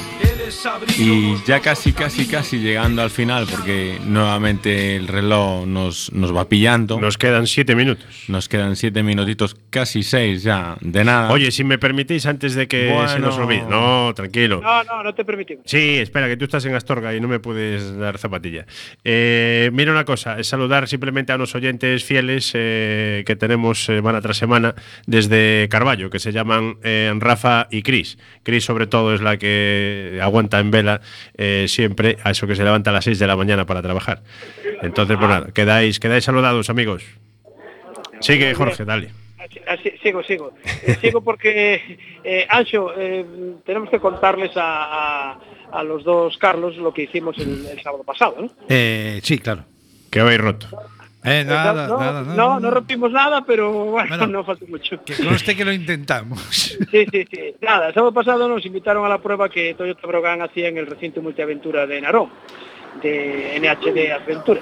y ya casi, casi, casi llegando al final Porque nuevamente el reloj nos, nos va pillando Nos quedan siete minutos Nos quedan siete minutitos, casi seis ya, de nada Oye, si me permitís antes de que Bueno. se nos olvide No, tranquilo No, no, no te permitimos. Sí, espera, que tú estás en Astorga y no me puedes dar zapatilla. Eh, mira una cosa, es saludar simplemente a los oyentes fieles eh, que tenemos semana tras semana desde Carballo, que se llaman eh, Rafa y Cris. Cris, sobre todo, es la que aguanta en vela eh, siempre a eso que se levanta a las 6 de la mañana para trabajar. Entonces, pues nada, quedáis, quedáis saludados, amigos. Sigue, Jorge, dale. Sigo, sigo. Eh, sigo porque, eh, Ancho, eh, tenemos que contarles a, a- a los dos Carlos lo que hicimos el, el sábado pasado, ¿no? Eh, sí, claro. Que habéis roto. Eh, nada, no, nada, no, nada. no, rompimos nada, pero bueno, Bueno, no falta mucho. Que conste que lo intentamos. (laughs) Sí, sí, sí. Nada, el sábado pasado nos invitaron a la prueba que Toyota Brogan hacía en el recinto multiaventura de Narón, de NHD Adventure.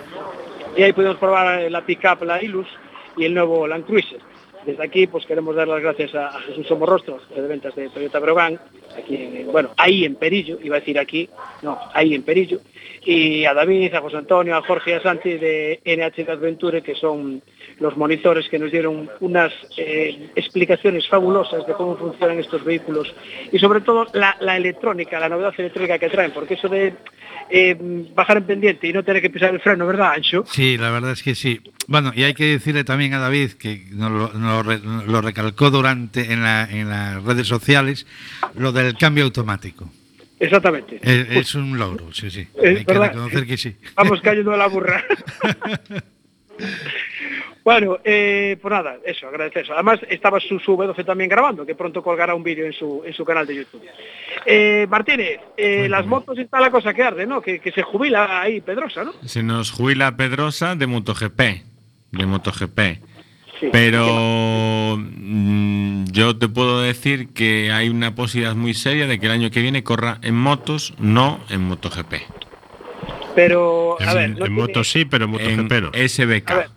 Y ahí pudimos probar la pick-up, la Ilus y el nuevo Land Cruiser. Desde aquí, pues queremos dar las gracias a, a Jesús Somorrostro, de ventas de Toyota Brogan, aquí en, bueno, ahí en Perillo, iba a decir aquí, no, ahí en Perillo, y a David, a José Antonio, a Jorge y a Santi de NH Adventure, que son los monitores que nos dieron unas eh, explicaciones fabulosas de cómo funcionan estos vehículos y sobre todo la, la electrónica, la novedad electrónica que traen, porque eso de eh, bajar en pendiente y no tener que pisar el freno, ¿verdad, Ancho? Sí, la verdad es que sí. Bueno, y hay que decirle también a David, que nos lo, nos lo recalcó durante en, la- en las redes sociales, lo del cambio automático. Exactamente. Es, es un logro, sí, sí. Es hay que reconocer que sí. Vamos cayendo a la burra. (laughs) bueno, eh, pues nada, eso, agradecer eso. Además estaba su, su V12 también grabando, que pronto colgará un vídeo en su, en su canal de YouTube. Eh, Martínez, eh, las motos está la cosa que arde, ¿no? Que, que se jubila ahí Pedrosa, ¿no? Se nos jubila Pedrosa de MotoGP. De MotoGP. Sí. Pero mm, yo te puedo decir que hay una posibilidad muy seria de que el año que viene corra en motos, no en MotoGP. Pero, a En, ver, en no tiene- moto sí, pero en MotoGP no. SBK.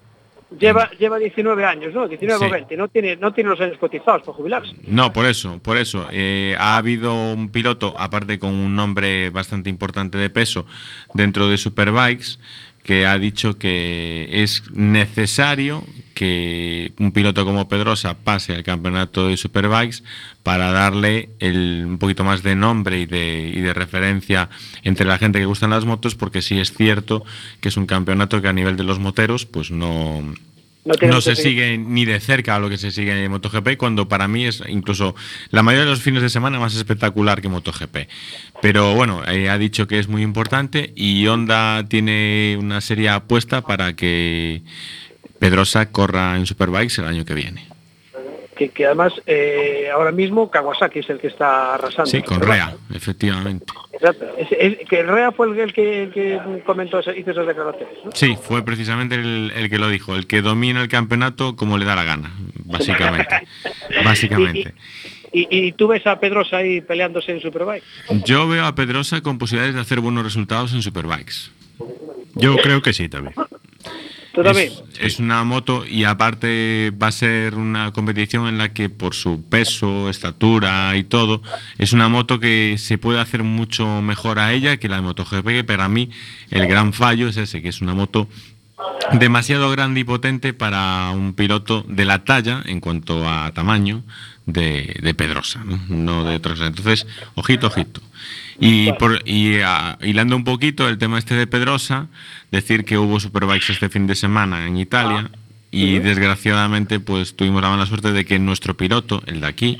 Lleva, lleva 19 años, ¿no? 19 o Sí. 20, no tiene, no tiene los años cotizados para jubilarse. No, por eso, por eso. Eh, ha habido un piloto, aparte con un nombre bastante importante de peso dentro de Superbikes, que ha dicho que es necesario que un piloto como Pedrosa pase al campeonato de Superbikes para darle el- un poquito más de nombre y de, y de referencia entre la gente que gustan las motos, porque sí es cierto que es un campeonato que a nivel de los moteros, pues no, No se sigue ni de cerca a lo que se sigue en MotoGP, cuando para mí es incluso la mayoría de los fines de semana más espectacular que MotoGP. Pero bueno, eh, ha dicho que es muy importante y Honda tiene una seria apuesta para que Pedrosa corra en Superbikes el año que viene. Que, que además eh, ahora mismo Kawasaki es el que está arrasando. Sí, con Rea, efectivamente. Exacto. Es- es- que Rea fue el, el que, el que comentó, hizo esas declaraciones. ¿no? Sí, fue precisamente el, el que lo dijo, el que domina el campeonato como le da la gana, básicamente. (laughs) básicamente. Y, y tú ves a Pedrosa ahí peleándose en Superbike. Yo veo a Pedrosa con posibilidades de hacer buenos resultados en Superbikes. Yo creo que sí también. Es, una moto y aparte va a ser una competición en la que por su peso, estatura y todo, es una moto que se puede hacer mucho mejor a ella que la de MotoGP, pero a mí el gran fallo es ese, que es una moto demasiado grande y potente para un piloto de la talla en cuanto a tamaño de, Pedrosa, ¿no? de otros. Entonces, ojito, ojito. Y, por, y ah, hilando un poquito el tema este de Pedrosa, decir que hubo Superbikes este fin de semana en Italia y desgraciadamente pues tuvimos la mala suerte de que nuestro piloto, el de aquí,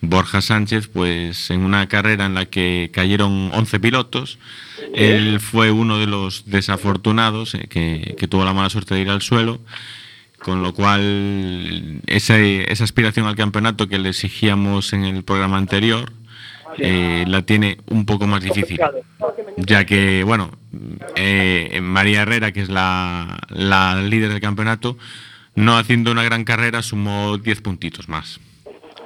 Borja Sánchez, pues en una carrera en la que cayeron 11 pilotos, él fue uno de los desafortunados eh, que, que tuvo la mala suerte de ir al suelo con lo cual esa, esa aspiración al campeonato que le exigíamos en el programa anterior eh, la tiene un poco más difícil, ya que, bueno, eh, María Herrera, que es la, la líder del campeonato, no haciendo una gran carrera, sumó 10 puntitos más.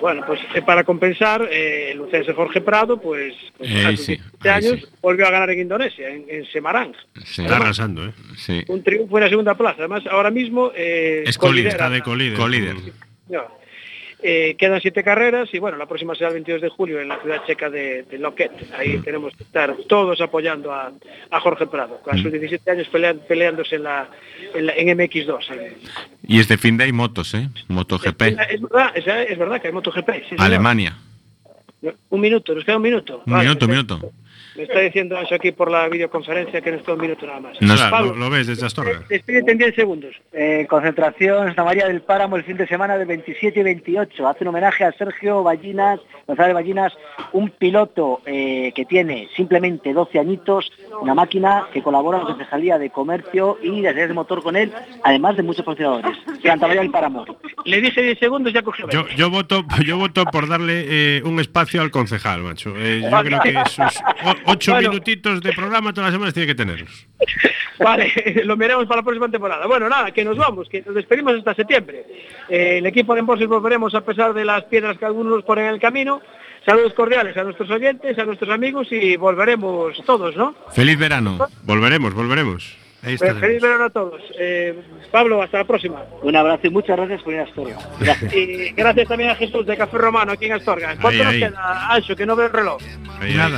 Bueno, pues eh, para compensar, eh, el lucense Jorge Prado, pues, pues Eh, hace sí, 17 ahí años sí. volvió a ganar en Indonesia, en, en Semarang. Sí. Está arrasando, ¿eh? Sí. Un triunfo en la segunda plaza. Además, ahora mismo... eh, Es colíder, colidera- Está de colíder. Colíder. Eh, quedan siete carreras y bueno, la próxima será el 22 de julio en la ciudad checa de, de Loquet. Ahí tenemos que estar todos apoyando a, a Jorge Prado, con sus 17 años pelean- peleándose en, la, en, la- en MX2. en- Y este fin de hay motos, ¿eh? MotoGP. Es verdad, es, es verdad que hay MotoGP. sí, señor. Alemania. Un minuto, nos queda un minuto. Un Vale, minuto, un minuto. Me está diciendo Ancho aquí por la videoconferencia que nos queda un minuto nada más. Claro, Pablo, lo, lo ves desde Astorga. despídete en 10 segundos. Eh, concentración Santa María del Páramo el fin de semana del 27 y 28. Hace un homenaje a Sergio Ballinas, González Ballinas, un piloto eh, que tiene simplemente 12 añitos, una máquina que colabora en la Concejalía de Comercio y de de motor con él, además de muchos patrocinadores. Santa María del Páramo. Le dije 10 segundos, ya cogió. Yo, 20. yo voto yo voto por darle eh, un espacio al concejal, macho. Eh, yo creo que sus (laughs) ocho Bueno. minutitos de programa todas las semanas tiene que tenerlos. (laughs) Vale, lo miramos para la próxima temporada. Bueno, nada, que nos vamos, que nos despedimos hasta septiembre. Eh, el equipo de Embolsos volveremos a pesar de las piedras que algunos nos ponen en el camino. Saludos cordiales a nuestros oyentes, a nuestros amigos y volveremos todos, ¿no? Feliz verano. Volveremos, volveremos. Ahí Feliz verano a todos. Eh, Pablo, hasta la próxima. Un abrazo y muchas gracias por ir a Astoria. Gracias. Y gracias también a Jesús de Café Romano aquí en Astorga. ¿Cuánto Ahí, nos ahí. queda, Ancho, que no veo el reloj? Ahí. Nada.